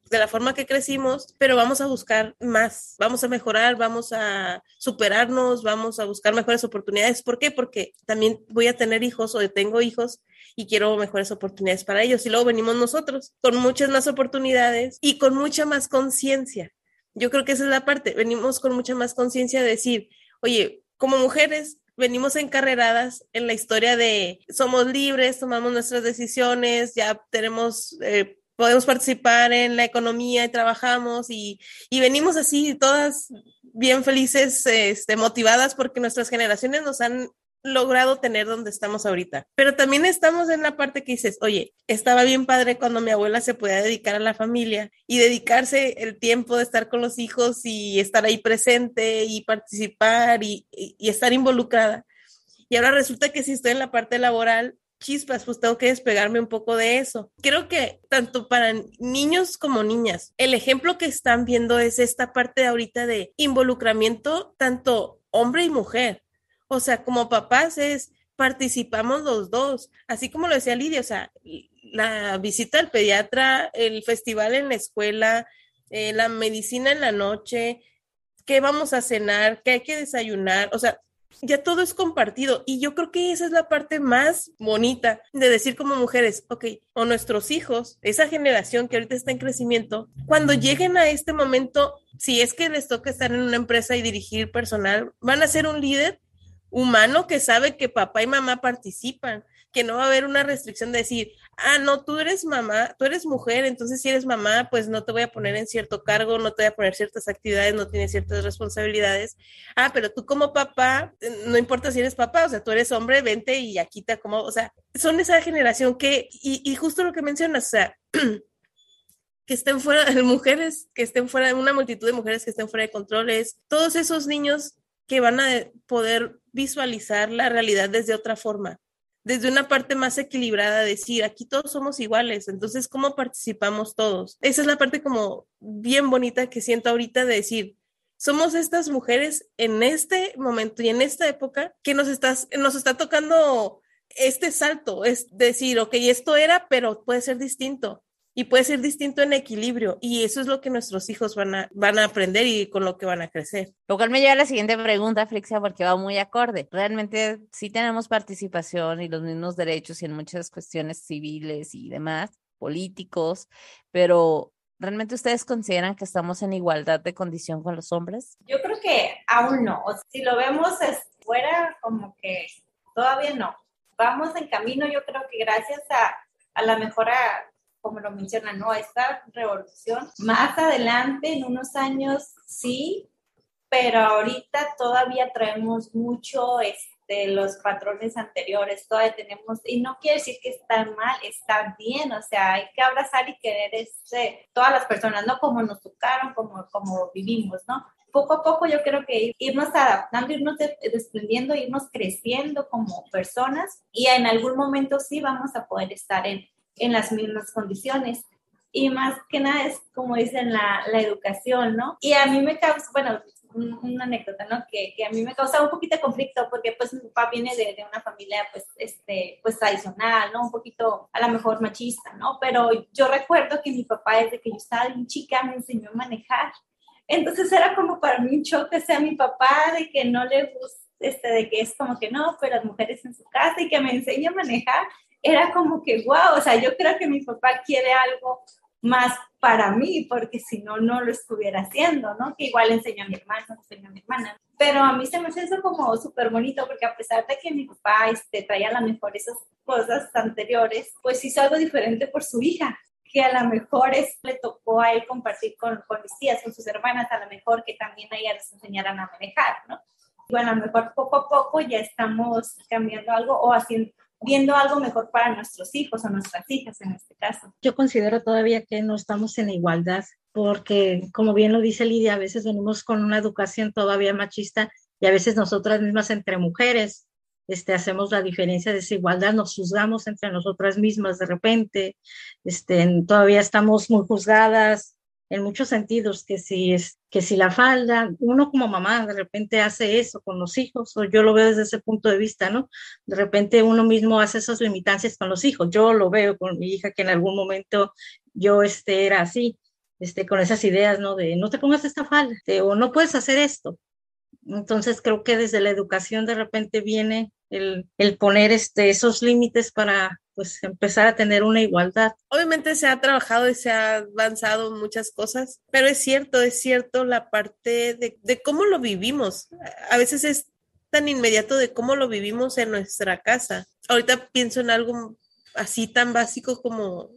de la forma que crecimos, pero vamos a buscar más, vamos a mejorar, vamos a superarnos, vamos a buscar mejores oportunidades. ¿Por qué? Porque también voy a tener hijos o tengo hijos y quiero mejores oportunidades para ellos. Y luego venimos nosotros con muchas más oportunidades y con mucha más conciencia Yo creo que esa es la parte. Venimos con mucha más conciencia de decir, oye, como mujeres venimos encarreradas en la historia de somos libres, tomamos nuestras decisiones, ya tenemos, eh, podemos participar en la economía y trabajamos y, y venimos así todas bien felices, este, motivadas porque nuestras generaciones nos han logrado tener donde estamos ahorita. Pero también estamos en la parte que dices, oye, estaba bien padre cuando mi abuela se podía dedicar a la familia y dedicarse el tiempo de estar con los hijos y estar ahí presente y participar y, estar involucrada. Y ahora resulta que si estoy en la parte laboral, chispas, pues tengo que despegarme un poco de eso. Creo que tanto para niños como niñas, el ejemplo que están viendo es esta parte ahorita de involucramiento tanto hombre y mujer o sea, como papás es, participamos los dos, así como lo decía Lidia, o sea, la visita al pediatra, el festival en la escuela, eh, la medicina en la noche, qué vamos a cenar, qué hay que desayunar, o sea, ya todo es compartido. Y yo creo que esa es la parte más bonita de decir como mujeres, ok, o nuestros hijos, esa generación que ahorita está en crecimiento, cuando lleguen a este momento, si es que les toca estar en una empresa y dirigir personal, van a ser un líder humano que sabe que papá y mamá participan, que no va a haber una restricción de decir, ah, no, tú eres mamá, tú eres mujer, entonces si eres mamá, pues no te voy a poner en cierto cargo, no te voy a poner ciertas actividades, no tienes ciertas responsabilidades. Ah, pero tú como papá, eh, no importa si eres papá, o sea, tú eres hombre, vente y aquí te como, o sea, son esa generación que, y, y justo lo que mencionas, o sea, <clears throat> que estén fuera, de mujeres que estén fuera, de una multitud de mujeres que estén fuera de controles, todos esos niños que van a poder visualizar la realidad desde otra forma, desde una parte más equilibrada, decir, aquí todos somos iguales, entonces, ¿cómo participamos todos? Esa es la parte como bien bonita que siento ahorita de decir, somos estas mujeres en este momento y en esta época que nos, estás, nos está tocando este salto, es decir, ok, esto era, pero puede ser distinto y puede ser distinto en equilibrio y eso es lo que nuestros hijos van a, van a aprender y con lo que van a crecer. Lo cual me lleva a la siguiente pregunta, Frixia, porque va muy acorde. Realmente sí tenemos participación y los mismos derechos y en muchas cuestiones civiles y demás, políticos, pero ¿realmente ustedes consideran que estamos en igualdad de condición con los hombres? Yo creo que aún no. si lo vemos fuera, como que todavía no. Vamos en camino, yo creo que gracias a, a la mejora como lo mencionan, ¿no? Esta revolución. Más adelante, en unos años, sí, pero ahorita todavía traemos mucho este, los patrones anteriores, todavía tenemos, y no quiere decir que está mal, está bien, o sea, hay que abrazar y querer este, todas las personas, no como nos tocaron, como, como vivimos, ¿no? Poco a poco yo creo que irnos adaptando, irnos desprendiendo, irnos creciendo como personas y en algún momento sí vamos a poder estar en, en las mismas condiciones. Y más que nada es, como dicen, la, la educación, ¿no? Y a mí me causa, bueno, una anécdota, ¿no? Que, que, a mí me causa un poquito de conflicto porque pues mi papá viene de, de, una familia pues, este, pues tradicional, ¿no? Un poquito a lo mejor machista, ¿no? Pero yo recuerdo que mi papá desde que yo estaba bien chica me enseñó a manejar. Entonces era como para mí un choque, sea mi papá, de que no le gusta, este, de que es como que no, pero las mujeres en su casa y que me enseñe a manejar era como que, wow, o sea, yo creo que mi papá quiere algo más para mí, porque si no, no lo estuviera haciendo, ¿no? Que igual enseñó a mi hermana, enseñó a mi hermana. Pero a mí se me hace eso como súper bonito, porque a pesar de que mi papá este, traía a lo mejor esas cosas anteriores, pues hizo algo diferente por su hija, que a lo mejor es, le tocó a él compartir con, con mis tías, con sus hermanas, a lo mejor que también a ellas les enseñaran a manejar, ¿no? Bueno, a lo mejor poco a poco ya estamos cambiando algo o haciendo, viendo algo mejor para nuestros hijos o nuestras hijas en este caso. Yo considero todavía que no estamos en igualdad porque, como bien lo dice Lidia, a veces venimos con una educación todavía machista y a veces nosotras mismas entre mujeres este, hacemos la diferencia de desigualdad, nos juzgamos entre nosotras mismas de repente, este, todavía estamos muy juzgadas, en muchos sentidos, que si es que si la falda, uno como mamá de repente hace eso con los hijos, o yo lo veo desde ese punto de vista, ¿no? De repente uno mismo hace esas limitancias con los hijos. Yo lo veo con mi hija que en algún momento yo este, era así, este, con esas ideas, ¿no? De no te pongas esta falda, o no puedes hacer esto. Entonces creo que desde la educación de repente viene el, el poner este, esos límites para pues empezar a tener una igualdad. Obviamente se ha trabajado y se ha avanzado muchas cosas, pero es cierto, es cierto la parte de, de cómo lo vivimos. A veces es tan inmediato de cómo lo vivimos en nuestra casa. Ahorita pienso en algo así tan básico como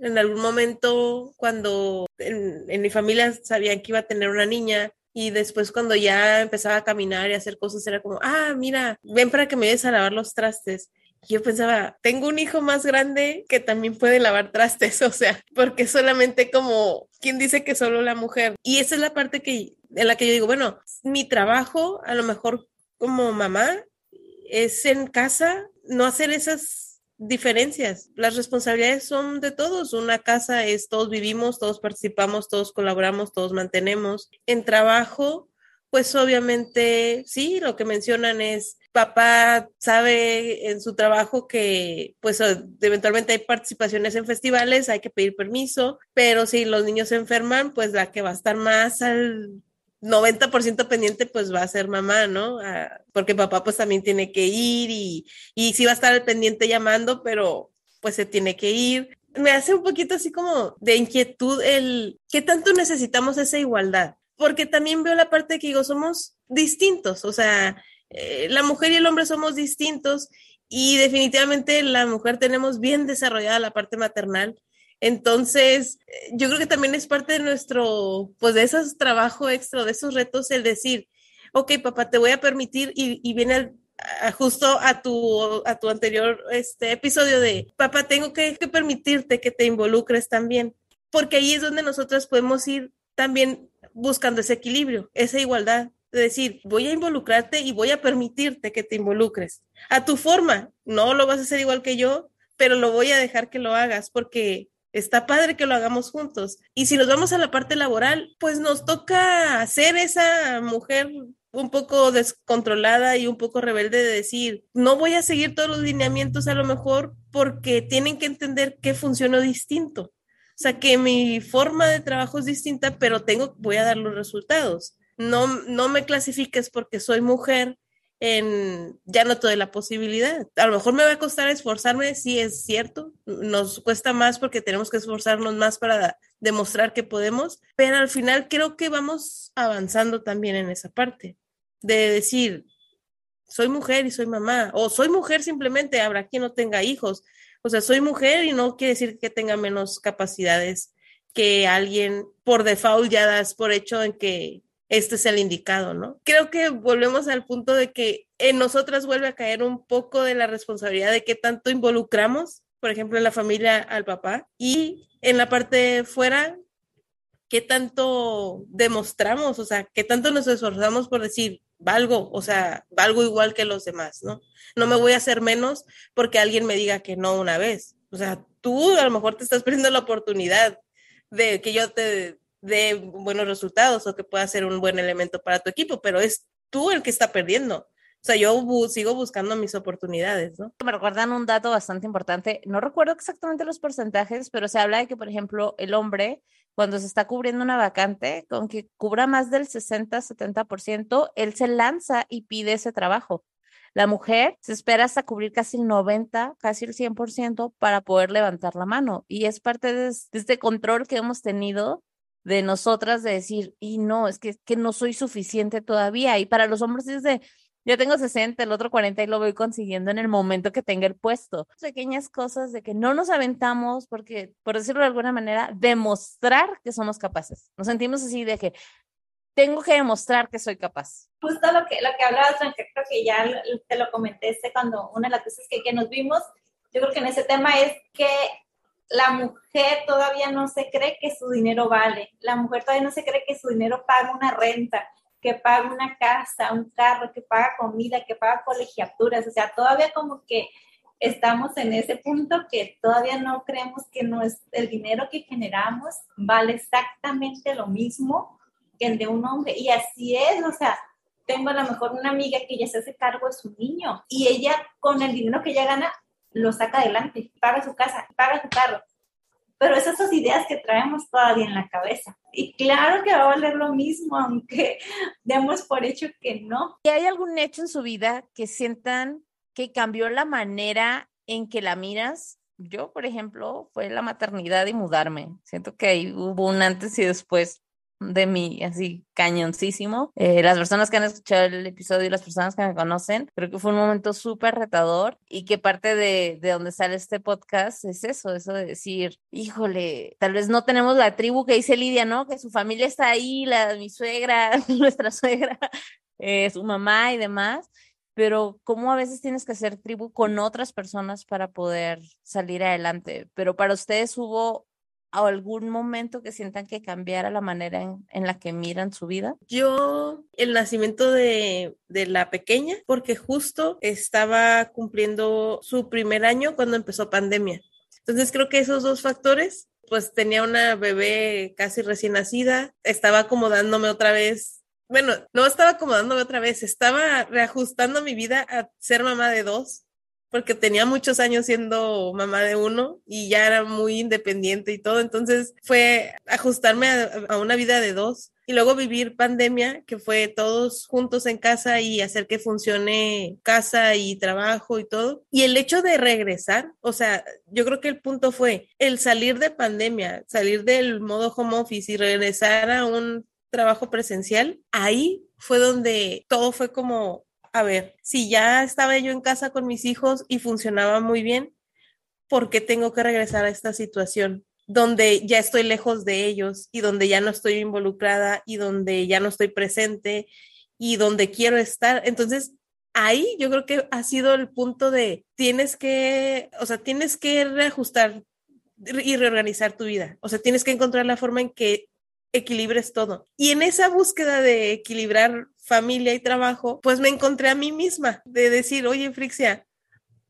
en algún momento cuando en, en, mi familia sabían que iba a tener una niña y después cuando ya empezaba a caminar y a hacer cosas era como, ah, mira, ven para que me ayudes a lavar los trastes. Yo pensaba, tengo un hijo más grande que también puede lavar trastes, <laughs> o sea, porque solamente como, ¿quién dice que solo la mujer? Y esa es la parte que, en la que yo digo, bueno, mi trabajo, a lo mejor como mamá, es en casa no hacer esas diferencias. Las responsabilidades son de todos. Una casa es todos vivimos, todos participamos, todos colaboramos, todos mantenemos. En trabajo, pues obviamente sí, lo que mencionan es papá sabe en su trabajo que pues eventualmente hay participaciones en festivales, hay que pedir permiso, pero si los niños se enferman, pues la que va a estar más al 90% pendiente pues va a ser mamá, ¿no? Ah, porque papá pues también tiene que ir y, y sí va a estar al pendiente llamando, pero pues se tiene que ir. Me hace un poquito así como de inquietud el qué tanto necesitamos esa igualdad, porque también veo la parte que digo, somos distintos, o sea, eh, la mujer y el hombre somos distintos y definitivamente la mujer tenemos bien desarrollada la parte maternal. Entonces, yo creo que también es parte de nuestro, pues de esos trabajo extra, de esos retos, el decir, ok, papá, te voy a permitir y, viene justo a tu, a tu anterior este, episodio de, papá, tengo que, que permitirte que te involucres también, porque ahí es donde nosotros podemos ir también buscando ese equilibrio, esa igualdad de decir, voy a involucrarte y voy a permitirte que te involucres a tu forma. No lo vas a hacer igual que yo, pero lo voy a dejar que lo hagas porque Está padre que lo hagamos juntos. Y si nos vamos a la parte laboral, pues nos toca ser esa mujer un poco descontrolada y un poco rebelde de decir, no voy a seguir todos los lineamientos a lo mejor porque tienen que entender que funciono distinto. O sea, que mi forma de trabajo es distinta, pero tengo, voy a dar los resultados. No, no me clasifiques porque soy mujer en ya no toda la posibilidad. A lo mejor me va a costar esforzarme, sí es cierto, nos cuesta más porque tenemos que esforzarnos más para demostrar que podemos, pero al final creo que vamos avanzando también en esa parte de decir, soy mujer y soy mamá, o soy mujer simplemente, habrá quien no tenga hijos, o sea, soy mujer y no quiere decir que tenga menos capacidades que alguien por default ya das por hecho en que este es el indicado, ¿no? Creo que volvemos al punto de que en nosotras vuelve a caer un poco de la responsabilidad de qué tanto involucramos, por ejemplo, en la familia al papá y en la parte fuera, qué tanto demostramos, o sea, qué tanto nos esforzamos por decir, valgo, o sea, valgo igual que los demás, ¿no? No me voy a hacer menos porque alguien me diga que no una vez. O sea, tú a lo mejor te estás perdiendo la oportunidad de que yo te de buenos resultados o que pueda ser un buen elemento para tu equipo, pero es tú el que está perdiendo. O sea, yo sigo buscando mis oportunidades, ¿no? Me recuerdan un dato bastante importante. No recuerdo exactamente los porcentajes, pero se habla de que, por ejemplo, el hombre, cuando se está cubriendo una vacante, con que cubra más del 60-70%, él se lanza y pide ese trabajo. La mujer se espera hasta cubrir casi el 90, casi el 100% para poder levantar la mano. Y es parte de, este control que hemos tenido de nosotras de decir, y no, es que, que no soy suficiente todavía. Y para los hombres es de, yo tengo 60, el otro 40 y lo voy consiguiendo en el momento que tenga el puesto. Pequeñas cosas de que no nos aventamos porque, por decirlo de alguna manera, demostrar que somos capaces. Nos sentimos así de que tengo que demostrar que soy capaz. Justo lo que, lo que hablabas, creo que ya te lo comenté este cuando una de las veces que, que nos vimos, yo creo que en ese tema es que la mujer todavía no se cree que su dinero vale, la mujer todavía no se cree que su dinero paga una renta, que paga una casa, un carro, que paga comida, que paga colegiaturas, o sea, todavía como que estamos en ese punto que todavía no creemos que no es, el dinero que generamos vale exactamente lo mismo que el de un hombre. Y así es, o sea, tengo a lo mejor una amiga que ya se hace cargo de su niño y ella con el dinero que ella gana lo saca adelante, paga su casa, paga su carro. Pero esas ideas que traemos todavía en la cabeza. Y claro que va a valer lo mismo, aunque <laughs> demos por hecho que no. ¿Y hay algún hecho en su vida que sientan que cambió la manera en que la miras yo, por ejemplo, fue la maternidad y mudarme. Siento que ahí hubo un antes y después de mí, así cañoncísimo. Eh, las personas que han escuchado el episodio y las personas que me conocen, creo que fue un momento súper retador y que parte de, de donde sale este podcast es eso, eso de decir, híjole, tal vez no tenemos la tribu que dice Lidia, ¿no? Que su familia está ahí, la, mi suegra, <laughs> nuestra suegra, <laughs> eh, su mamá y demás pero cómo a veces tienes que hacer tribu con otras personas para poder salir adelante. Pero para ustedes hubo algún momento que sientan que cambiara la manera en, la que miran su vida? Yo, el nacimiento de, de, la pequeña, porque justo estaba cumpliendo su primer año cuando empezó pandemia. Entonces creo que esos dos factores, pues tenía una bebé casi recién nacida, estaba acomodándome otra vez bueno, no estaba acomodándome otra vez, estaba reajustando mi vida a ser mamá de dos, porque tenía muchos años siendo mamá de uno y ya era muy independiente y todo, entonces fue ajustarme a, una vida de dos y luego vivir pandemia, que fue todos juntos en casa y hacer que funcione casa y trabajo y todo. Y el hecho de regresar, o sea, yo creo que el punto fue el salir de pandemia, salir del modo home office y regresar a un trabajo presencial, ahí fue donde todo fue como, a ver, si ya estaba yo en casa con mis hijos y funcionaba muy bien, ¿por qué tengo que regresar a esta situación? donde ya estoy lejos de ellos y donde ya no estoy involucrada y donde ya no estoy presente y donde quiero estar. Entonces, ahí yo creo que ha sido el punto de tienes que, o sea, tienes que reajustar y reorganizar tu vida. O sea, tienes que encontrar la forma en que equilibres todo. Y en esa búsqueda de equilibrar familia y trabajo, pues me encontré a mí misma, de decir, oye, Frixia,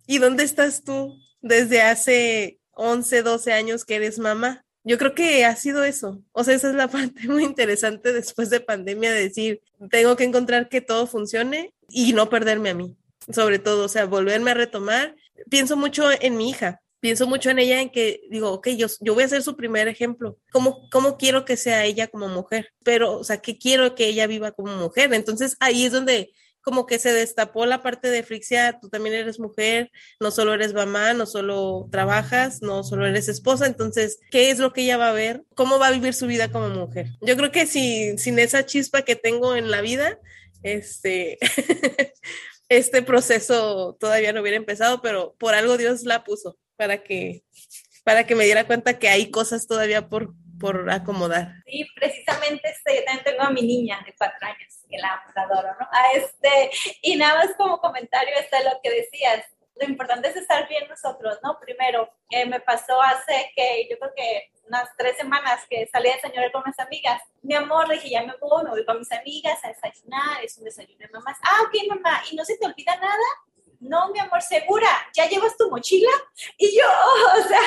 ¿y dónde estás tú desde hace 11, 12 años que eres mamá? Yo creo que ha sido eso. O sea, esa es la <laughs> parte muy interesante después de pandemia, de decir, tengo que encontrar que todo funcione y no perderme a mí, sobre todo, o sea, volverme a retomar. Pienso mucho en mi hija, pienso mucho en ella en que digo, ok, yo, yo voy a ser su primer ejemplo. ¿Cómo, ¿Cómo quiero que sea ella como mujer? Pero, o sea, ¿qué quiero que ella viva como mujer? Entonces ahí es donde como que se destapó la parte de Frixia, tú también eres mujer, no solo eres mamá, no solo trabajas, no solo eres esposa, entonces, ¿qué es lo que ella va a ver? ¿Cómo va a vivir su vida como mujer? Yo creo que si, sin esa chispa que tengo en la vida, este, <laughs> este proceso todavía no hubiera empezado, pero por algo Dios la puso para que, para que me diera cuenta que hay cosas todavía por, por acomodar. Sí, precisamente este, yo también tengo a mi niña de cuatro años, que la, adoro, ¿no? A este, y nada más como comentario está lo que decías, lo importante es estar bien nosotros, ¿no? Primero, eh, me pasó hace que yo creo que unas tres semanas que salí a desayunar con unas amigas. Mi amor, le dije, ya me voy, me voy con mis amigas a desayunar, es un desayuno de mamás. Ah, ok, mamá, ¿y no se te olvida nada? No, mi amor, segura, ¿ya llevas tu mochila? Y yo, o sea,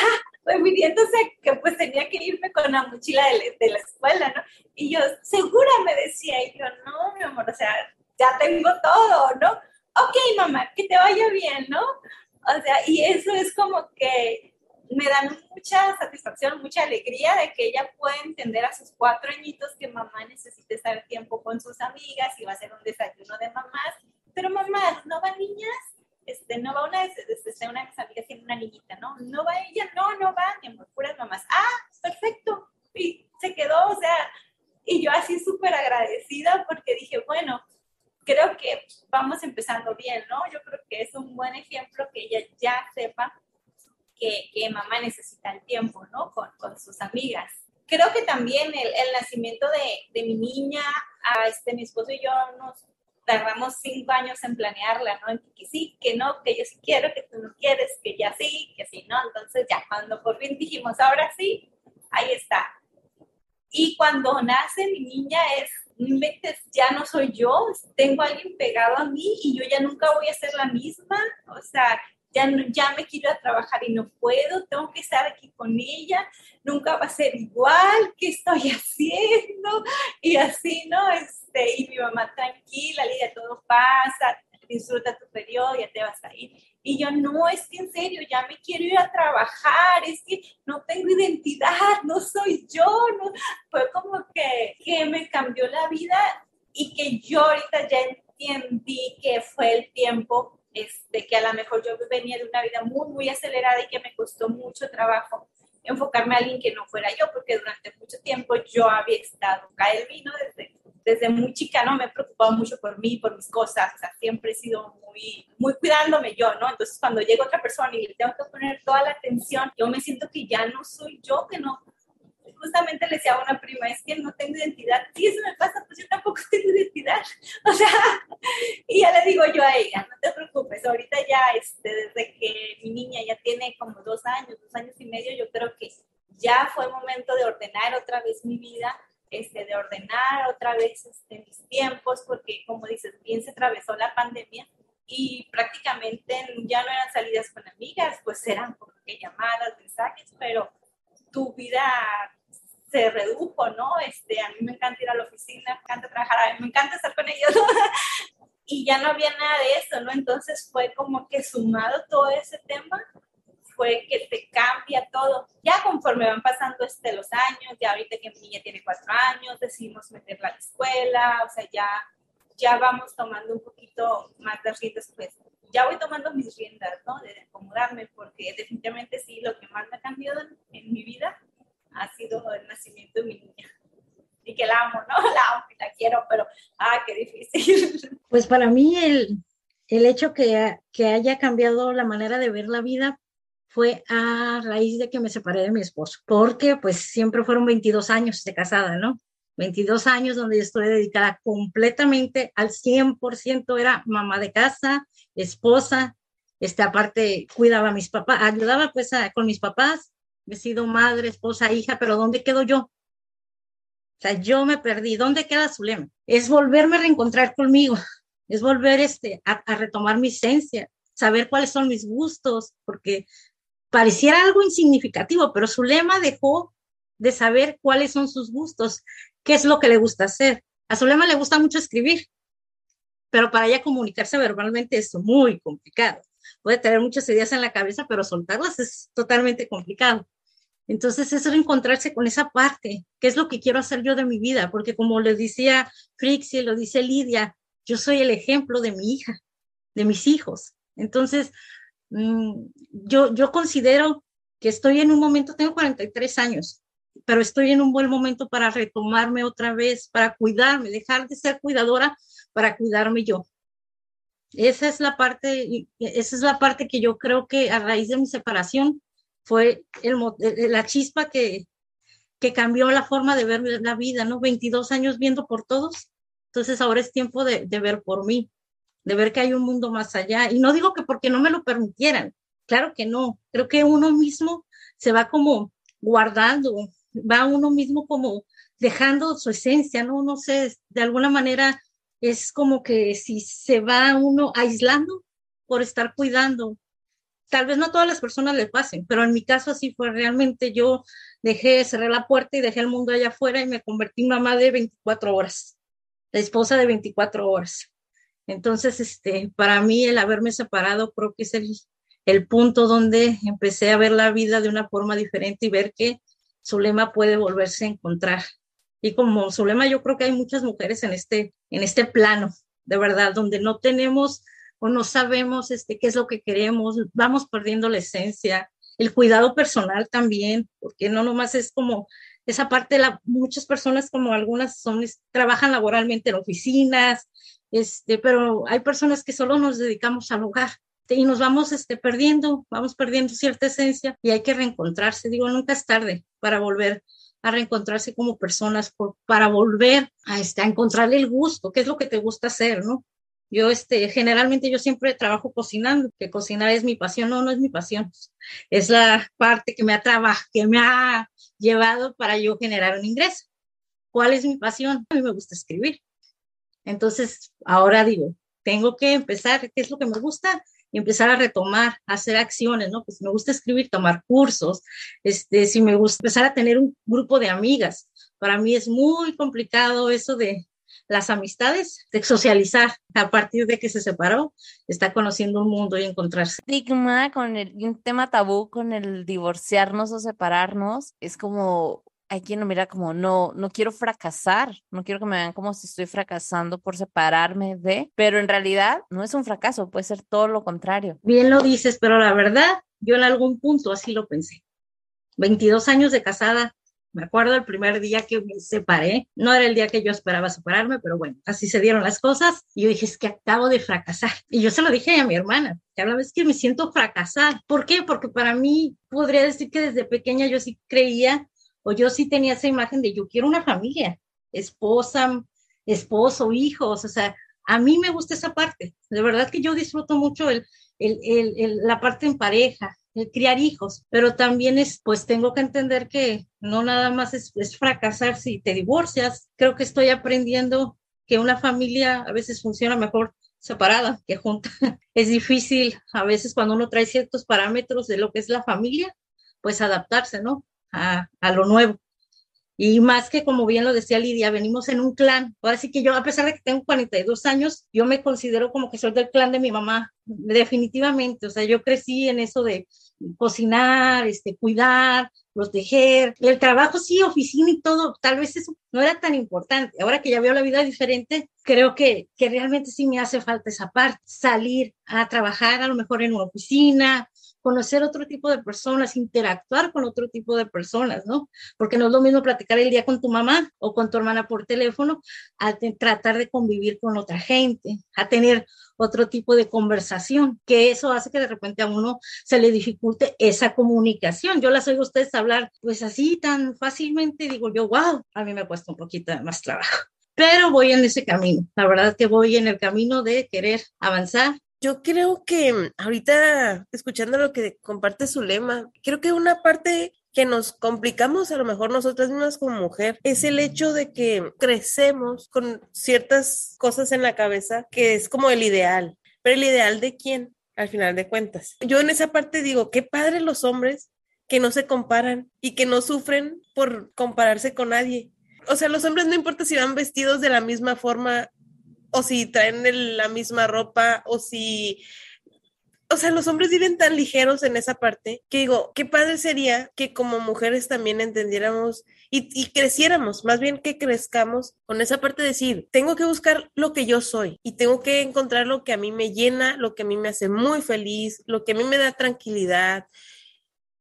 refiriéndose que pues tenía que irme con la mochila de, de, la escuela, ¿no? Y yo, segura, me decía, y yo, no, mi amor, o sea, ya tengo todo, ¿no? Ok, mamá, que te vaya bien, ¿no? O sea, y eso es como que me dan mucha satisfacción, mucha alegría de que ella pueda entender a sus cuatro añitos que mamá necesita estar tiempo con sus amigas y va a ser un desayuno de mamás. Pero mamá, ¿no van niñas? Este, no va una de, este, una de mis amigas tiene una niñita, ¿no? No va ella, no, no va, mi amor, puras mamás. Ah, perfecto. Y se quedó, o sea, y yo así súper agradecida porque dije, bueno, creo que vamos empezando bien, ¿no? Yo creo que es un buen ejemplo que ella ya sepa que, que mamá necesita el tiempo, ¿no? Con, con sus amigas. Creo que también el, el nacimiento de, de, mi niña, a este, mi esposo y yo nos tardamos cinco años en planearla, ¿no? En que sí, que no, que yo sí quiero, que tú no quieres, que ya sí, que sí, ¿no? Entonces ya cuando por fin dijimos, ahora sí, ahí está. Y cuando nace mi niña es, ya no soy yo, tengo a alguien pegado a mí y yo ya nunca voy a ser la misma, o sea, ya, ya me quiero a trabajar y no puedo, tengo que estar aquí con ella, nunca va a ser igual, ¿qué estoy <laughs> haciendo? Y así, ¿no? Este, y mi mamá tranquila, Lidia, todo pasa, disfruta tu periodo, ya te vas a ir. Y yo, no, es que en serio, ya me quiero ir a trabajar, es que no tengo identidad, no soy yo, no. fue como que, que me cambió la vida y que yo ahorita ya entendí que fue el tiempo este, que a lo mejor yo venía de una vida muy, muy acelerada y que me costó mucho trabajo enfocarme a alguien que no fuera yo, porque durante mucho tiempo yo había estado caer vino desde, desde muy chica, ¿no? Me he preocupado mucho por mí, por mis cosas, siempre he sido muy, muy cuidándome yo, ¿no? Entonces cuando llega otra persona y le tengo que poner toda la atención, yo me siento que ya no soy yo, que no, justamente le decía a una prima, es que no tengo identidad. Si eso me pasa, pues yo tampoco <laughs> tengo identidad. O sea, <laughs> y ya le digo yo a ella, no te preocupes, ahorita ya, este, desde que mi niña ya tiene como dos años, dos años y medio, yo creo que ya fue momento de ordenar otra vez mi vida, este, de ordenar otra vez este, mis tiempos, porque como dices, bien se atravesó la pandemia y prácticamente ya no eran salidas con amigas, pues eran como que llamadas, mensajes, pero tu vida se redujo, ¿no? Este, a mí me encanta ir a la oficina, me encanta trabajar, a mí me encanta estar con ellos. <laughs> y ya no había nada de eso, ¿no? Entonces fue como que sumado todo ese tema, fue que te cambia todo. Ya conforme van pasando este, los años, ya ahorita que mi niña tiene cuatro años, decidimos meterla a la escuela, o sea, ya, ya vamos tomando un poquito más de riendas, pues ya voy tomando mis riendas, ¿no? De acomodarme, porque definitivamente sí, lo que más me ha cambiado en, en mi vida ha sido el nacimiento de mi niña. Y que la amo, ¿no? <laughs> La amo y la quiero, pero, ah, qué difícil. <laughs> Pues para mí el, el hecho que, que haya cambiado la manera de ver la vida fue a raíz de que me separé de mi esposo, porque pues siempre fueron 22 años de casada, ¿no? 22 años donde yo estoy dedicada completamente al 100%, era mamá de casa, esposa, este, aparte cuidaba a mis papás, ayudaba pues con mis papás, he sido madre, esposa, hija, pero ¿dónde quedo yo? O sea, yo me perdí. ¿Dónde queda Zulema? Es volverme a reencontrar conmigo, es volver este, a, retomar mi esencia, saber cuáles son mis gustos, porque pareciera algo insignificativo, pero Zulema dejó de saber cuáles son sus gustos, qué es lo que le gusta hacer. A Zulema le gusta mucho escribir, pero para ella comunicarse verbalmente es muy complicado. Puede tener muchas ideas en la cabeza, pero soltarlas es totalmente complicado. Entonces, es reencontrarse con esa parte, qué es lo que quiero hacer yo de mi vida, porque como le decía Frixie, lo dice Lidia, yo soy el ejemplo de mi hija, de mis hijos. Entonces, mm, yo, yo considero que estoy en un momento, tengo 43 años, pero estoy en un buen momento para retomarme otra vez, para cuidarme, dejar de ser cuidadora para cuidarme yo. Esa es la parte, esa es la parte que yo creo que a raíz de mi separación fue el, la chispa que, que cambió la forma de ver la vida, ¿no? 22 años viendo por todos, entonces ahora es tiempo de, de ver por mí, de ver que hay un mundo más allá. Y no digo que porque no me lo permitieran, claro que no, creo que uno mismo se va como guardando, va uno mismo como dejando su esencia, ¿no? No sé, de alguna manera es como que si se va uno aislando por estar cuidando tal vez no todas las personas le pasen, pero en mi caso así fue realmente yo dejé, cerré la puerta y dejé el mundo allá afuera y me convertí en mamá de 24 horas, la esposa de 24 horas. Entonces, este, para mí el haberme separado creo que es el, el punto donde empecé a ver la vida de una forma diferente y ver que Zulema puede volverse a encontrar. Y como Zulema, yo creo que hay muchas mujeres en este, en este plano, de verdad, donde no tenemos o no sabemos este, qué es lo que queremos, vamos perdiendo la esencia, el cuidado personal también, porque no nomás es como esa parte, la, muchas personas como algunas son, trabajan laboralmente en oficinas, este, pero hay personas que solo nos dedicamos al hogar y nos vamos este, perdiendo, vamos perdiendo cierta esencia y hay que reencontrarse. Digo, nunca es tarde para volver a reencontrarse como personas, para volver a, este, encontrarle el gusto, qué es lo que te gusta hacer, ¿no? Yo, este, generalmente yo siempre trabajo cocinando, que cocinar es mi pasión, no, no es mi pasión, es la parte que me ha trabajado, que me ha llevado para yo generar un ingreso. ¿Cuál es mi pasión? A mí me gusta escribir. Entonces, ahora digo, tengo que empezar, ¿qué es lo que me gusta? Y empezar a retomar, a hacer acciones, ¿no? Pues me gusta escribir, tomar cursos, este, si me gusta empezar a tener un grupo de amigas. Para mí es muy complicado eso de las amistades, de socializar a partir de que se separó, está conociendo un mundo y encontrarse. Estigma con el, un tema tabú con el divorciarnos o separarnos, es como hay quien lo mira como no, no quiero fracasar, no quiero que me vean como si estoy fracasando por separarme de, pero en realidad no es un fracaso, puede ser todo lo contrario. Bien lo dices, pero la verdad, yo en algún punto así lo pensé. 22 años de casada, me acuerdo el primer día que me separé, no era el día que yo esperaba separarme, pero bueno, así se dieron las cosas. Y yo dije, es que acabo de fracasar. Y yo se lo dije a mi hermana, que la vez que me siento fracasar. ¿Por qué? Porque para mí, podría decir que desde pequeña yo sí creía o yo sí tenía esa imagen de yo quiero una familia, esposa, esposo, hijos, o sea, a mí me gusta esa parte. De verdad que yo disfruto mucho el, el, el, la parte en pareja, el criar hijos, pero también es, pues tengo que entender que no nada más es, es fracasar si te divorcias. Creo que estoy aprendiendo que una familia a veces funciona mejor separada que junta. <laughs> Es difícil a veces cuando uno trae ciertos parámetros de lo que es la familia, pues adaptarse, ¿no? A, lo nuevo. Y más que, como bien lo decía Lidia, venimos en un clan. Ahora sí que yo, a pesar de que tengo 42 años, yo me considero como que soy del clan de mi mamá, definitivamente. O sea, yo crecí en eso de cocinar, este, cuidar, proteger. El trabajo, sí, oficina y todo, tal vez eso no era tan importante. Ahora que ya veo la vida diferente, creo que, que realmente sí me hace falta esa parte. Salir a trabajar a lo mejor en una oficina, conocer otro tipo de personas, interactuar con otro tipo de personas, ¿no? Porque no es lo mismo platicar el día con tu mamá o con tu hermana por teléfono, a tratar de convivir con otra gente, a tener otro tipo de conversación, que eso hace que de repente a uno se le dificulte esa comunicación. Yo las oigo a ustedes hablar pues así tan fácilmente, digo yo, wow, a mí me cuesta un poquito más trabajo pero voy en ese camino. La verdad que voy en el camino de querer avanzar, yo creo que mm, ahorita, escuchando lo que comparte su lema, creo que una parte que nos complicamos a lo mejor nosotras mismas como mujer es el hecho de que crecemos con ciertas cosas en la cabeza que es como el ideal, pero el ideal de quién al final de cuentas. Yo en esa parte digo, qué padre los hombres que no se comparan y que no sufren por compararse con nadie. O sea, los hombres no importa si van vestidos de la misma forma o si traen la misma ropa, o si... O sea, los hombres viven tan ligeros en esa parte que digo, qué padre sería que como mujeres también entendiéramos y, y, creciéramos, más bien que crezcamos con esa parte de decir, tengo que buscar lo que yo soy y tengo que encontrar lo que a mí me llena, lo que a mí me hace muy feliz, lo que a mí me da tranquilidad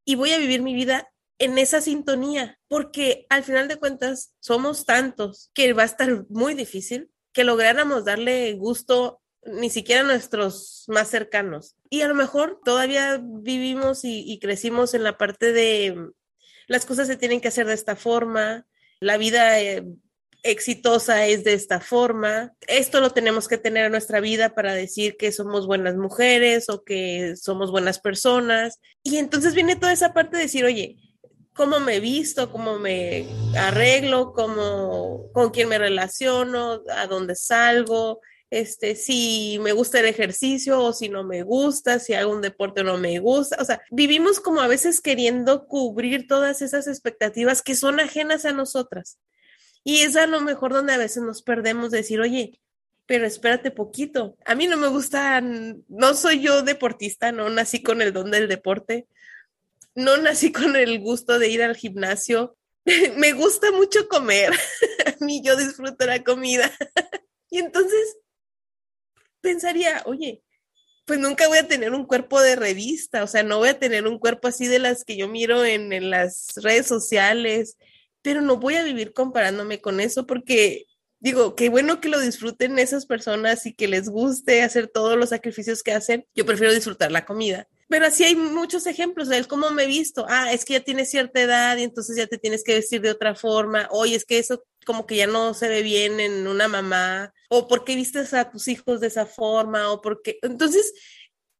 y voy a vivir mi vida en esa sintonía, porque al final de cuentas somos tantos que va a estar muy difícil que lográramos darle gusto ni siquiera a nuestros más cercanos. Y a lo mejor todavía vivimos y, crecimos en la parte de las cosas se tienen que hacer de esta forma, la vida eh, exitosa es de esta forma, esto lo tenemos que tener en nuestra vida para decir que somos buenas mujeres o que somos buenas personas. Y entonces viene toda esa parte de decir, oye, cómo me visto, cómo me arreglo, cómo, con quién me relaciono, a dónde salgo, este, si me gusta el ejercicio o si no me gusta, si hago un deporte o no me gusta. O sea, vivimos como a veces queriendo cubrir todas esas expectativas que son ajenas a nosotras. Y es a lo mejor donde a veces nos perdemos de decir, oye, pero espérate poquito. A mí no me gusta, no soy yo deportista, no nací con el don del deporte no nací con el gusto de ir al gimnasio. <laughs> Me gusta mucho comer. <laughs> A mí yo disfruto la comida. <laughs> Y entonces pensaría, oye, pues nunca voy a tener un cuerpo de revista, o sea, no voy a tener un cuerpo así de las que yo miro en, las redes sociales, pero no voy a vivir comparándome con eso porque digo, qué bueno que lo disfruten esas personas y que les guste hacer todos los sacrificios que hacen. Yo prefiero disfrutar la comida. Pero así hay muchos ejemplos de cómo me he visto. Ah, es que ya tienes cierta edad y entonces ya te tienes que vestir de otra forma. Oye, es que eso como que ya no se ve bien en una mamá. O por qué vistes a tus hijos de esa forma. O porque. Entonces,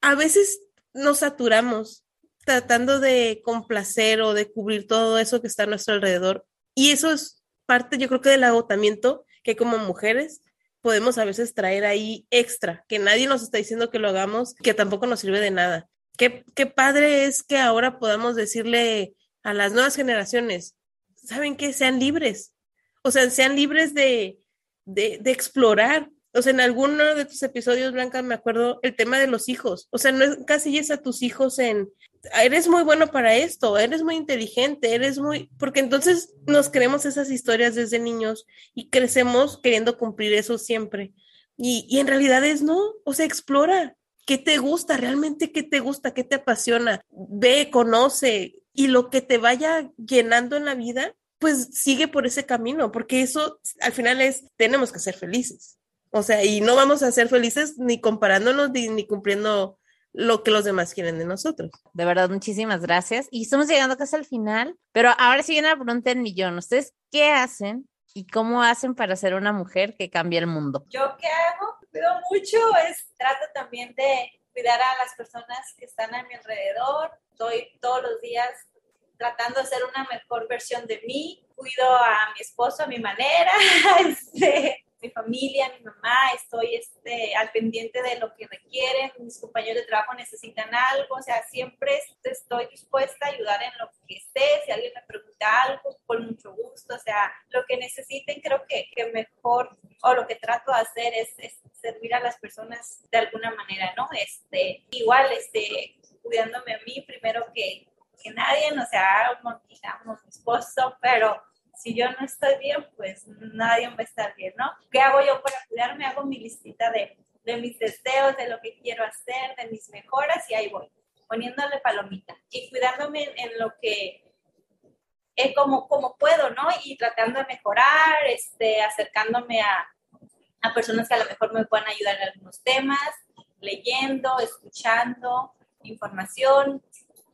a veces nos saturamos tratando de complacer o de cubrir todo eso que está a nuestro alrededor. Y eso es parte, yo creo que del agotamiento que como mujeres podemos a veces traer ahí extra, que nadie nos está diciendo que lo hagamos, que tampoco nos sirve de nada. Qué, padre es que ahora podamos decirle a las nuevas generaciones, ¿saben qué? Sean libres. O sea, sean libres de, de, explorar. o sea, en alguno de tus episodios, Blanca, me acuerdo el tema de los hijos. O sea, no es casi a tus hijos en, eres muy bueno para esto, eres muy inteligente, eres muy, porque entonces nos creemos esas historias desde niños y crecemos queriendo cumplir eso siempre. Y, y en realidad es no, o sea, explora. ¿Qué te gusta? ¿Realmente qué te gusta? ¿Qué te apasiona? Ve, conoce y lo que te vaya llenando en la vida, pues sigue por ese camino, porque eso al final es, tenemos que ser felices. O sea, y no vamos a ser felices ni comparándonos ni, cumpliendo lo que los demás quieren de nosotros. De verdad, muchísimas gracias. Y estamos llegando casi al final, pero ahora sí viene la pregunta del millón. ¿Ustedes qué hacen y cómo hacen para ser una mujer que cambie el mundo? Yo qué hago, cuido mucho, es trato también de cuidar a las personas que están a mi alrededor. Estoy todos los días tratando de ser una mejor versión de mí. Cuido a mi esposo a mi manera. <laughs> Este, mi familia, mi mamá, estoy este, al pendiente de lo que requieren, mis compañeros de trabajo necesitan algo, o sea, siempre estoy dispuesta a ayudar en lo que esté, si alguien me pregunta algo, con mucho gusto, o sea, lo que necesiten creo que, que mejor, o lo que trato de hacer es, servir a las personas de alguna manera, ¿no? Este, igual, este, cuidándome a mí primero que, nadie, o sea, mi esposo, pero si yo no estoy bien, pues nadie va a estar bien, ¿no? ¿Qué hago yo para cuidarme? Hago mi listita de, de mis deseos, de lo que quiero hacer, de mis mejoras y ahí voy, poniéndole palomita y cuidándome en, lo que es como, como puedo, ¿no? Y tratando de mejorar, este, acercándome a, a personas que a lo mejor me puedan ayudar en algunos temas, leyendo, escuchando información,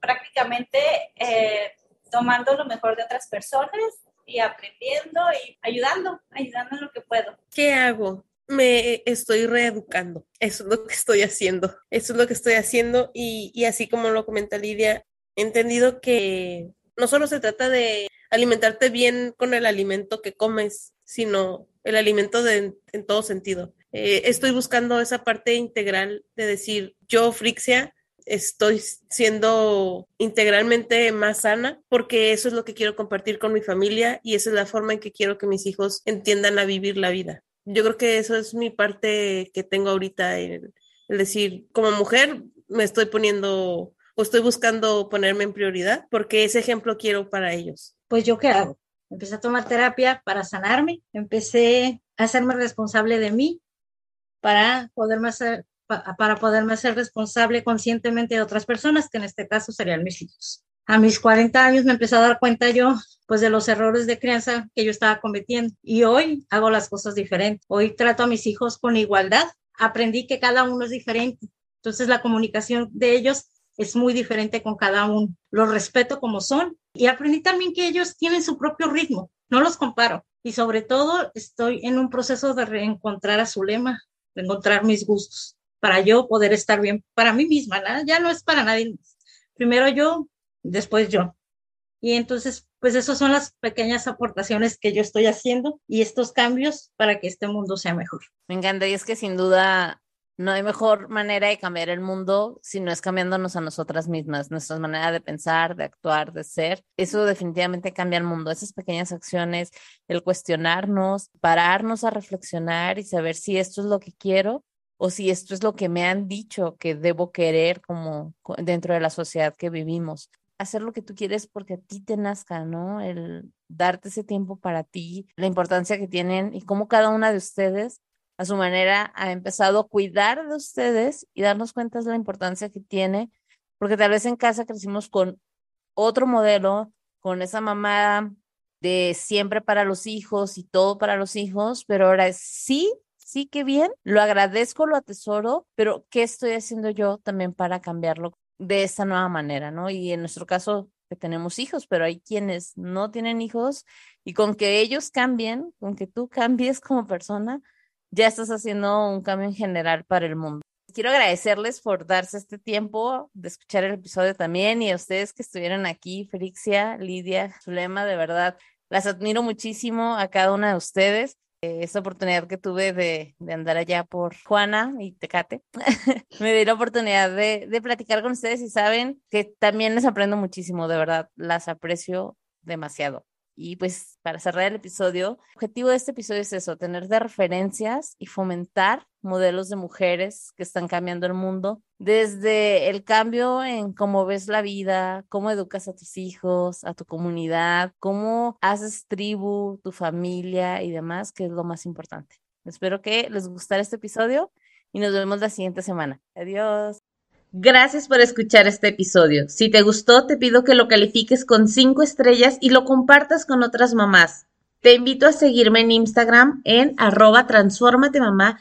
prácticamente eh, tomando lo mejor de otras personas y aprendiendo y ayudando, ayudando en lo que puedo. ¿Qué hago? me estoy reeducando. Eso es lo que estoy haciendo. Eso es lo que estoy haciendo y, y, así como lo comenta Lidia, he entendido que no solo se trata de alimentarte bien con el alimento que comes, sino el alimento de, en todo sentido. Eh, estoy buscando esa parte integral de decir, yo, Frixia, estoy siendo integralmente más sana porque eso es lo que quiero compartir con mi familia y esa es la forma en que quiero que mis hijos entiendan a vivir la vida. Yo creo que eso es mi parte que tengo ahorita, el, decir, como mujer me estoy poniendo o estoy buscando ponerme en prioridad porque ese ejemplo quiero para ellos. Pues yo qué hago? Empecé a tomar terapia para sanarme, empecé a hacerme responsable de mí para poderme hacer, para poderme hacer responsable conscientemente de otras personas, que en este caso serían mis hijos. A mis 40 años me empecé a dar cuenta yo, pues, de los errores de crianza que yo estaba cometiendo. Y hoy hago las cosas diferentes. Hoy trato a mis hijos con igualdad. Aprendí que cada uno es diferente. Entonces, la comunicación de ellos es muy diferente con cada uno. Los respeto como son. Y aprendí también que ellos tienen su propio ritmo. No los comparo. Y sobre todo, estoy en un proceso de reencontrar a su lema, de encontrar mis gustos para yo poder estar bien para mí misma, ya no es para nadie Primero yo, después yo. Y entonces, pues esas son las pequeñas aportaciones que yo estoy haciendo y estos cambios para que este mundo sea mejor. Me encanta y es que sin duda no hay mejor manera de cambiar el mundo si no es cambiándonos a nosotras mismas, nuestra manera de pensar, de actuar, de ser. Eso definitivamente cambia el mundo. Esas pequeñas acciones, el cuestionarnos, pararnos a reflexionar y saber si esto es lo que quiero o si esto es lo que me han dicho que debo querer como dentro de la sociedad que vivimos. Hacer lo que tú quieres porque a ti te nazca, ¿no? El darte ese tiempo para ti, la importancia que tienen y cómo cada una de ustedes a su manera ha empezado a cuidar de ustedes y darnos cuenta de la importancia que tiene, porque tal vez en casa crecimos con otro modelo, con esa mamá de siempre para los hijos y todo para los hijos, pero ahora sí sí, qué bien, lo agradezco, lo atesoro, pero ¿qué estoy haciendo yo también para cambiarlo de esta nueva manera, ¿no? Y en nuestro caso, que tenemos hijos, pero hay quienes no tienen hijos y con que ellos cambien, con que tú cambies como persona, ya estás haciendo un cambio en general para el mundo. Quiero agradecerles por darse este tiempo de escuchar el episodio también y a ustedes que estuvieron aquí, Frixia, Lidia, Zulema, de verdad, las admiro muchísimo a cada una de ustedes. Eh, esa oportunidad que tuve de, de, andar allá por Juana y Tecate, <laughs> me dio la oportunidad de, de, platicar con ustedes y saben que también les aprendo muchísimo, de verdad, las aprecio demasiado. Y pues para cerrar el episodio, el objetivo de este episodio es eso, tener de referencias y fomentar modelos de mujeres que están cambiando el mundo, desde el cambio en cómo ves la vida, cómo educas a tus hijos, a tu comunidad, cómo haces tribu, tu familia y demás, que es lo más importante. Espero que les gustara este episodio y nos vemos la siguiente semana. Adiós. Gracias por escuchar este episodio. Si te gustó, te pido que lo califiques con 5 estrellas y lo compartas con otras mamás. Te invito a seguirme en Instagram en arroba mamá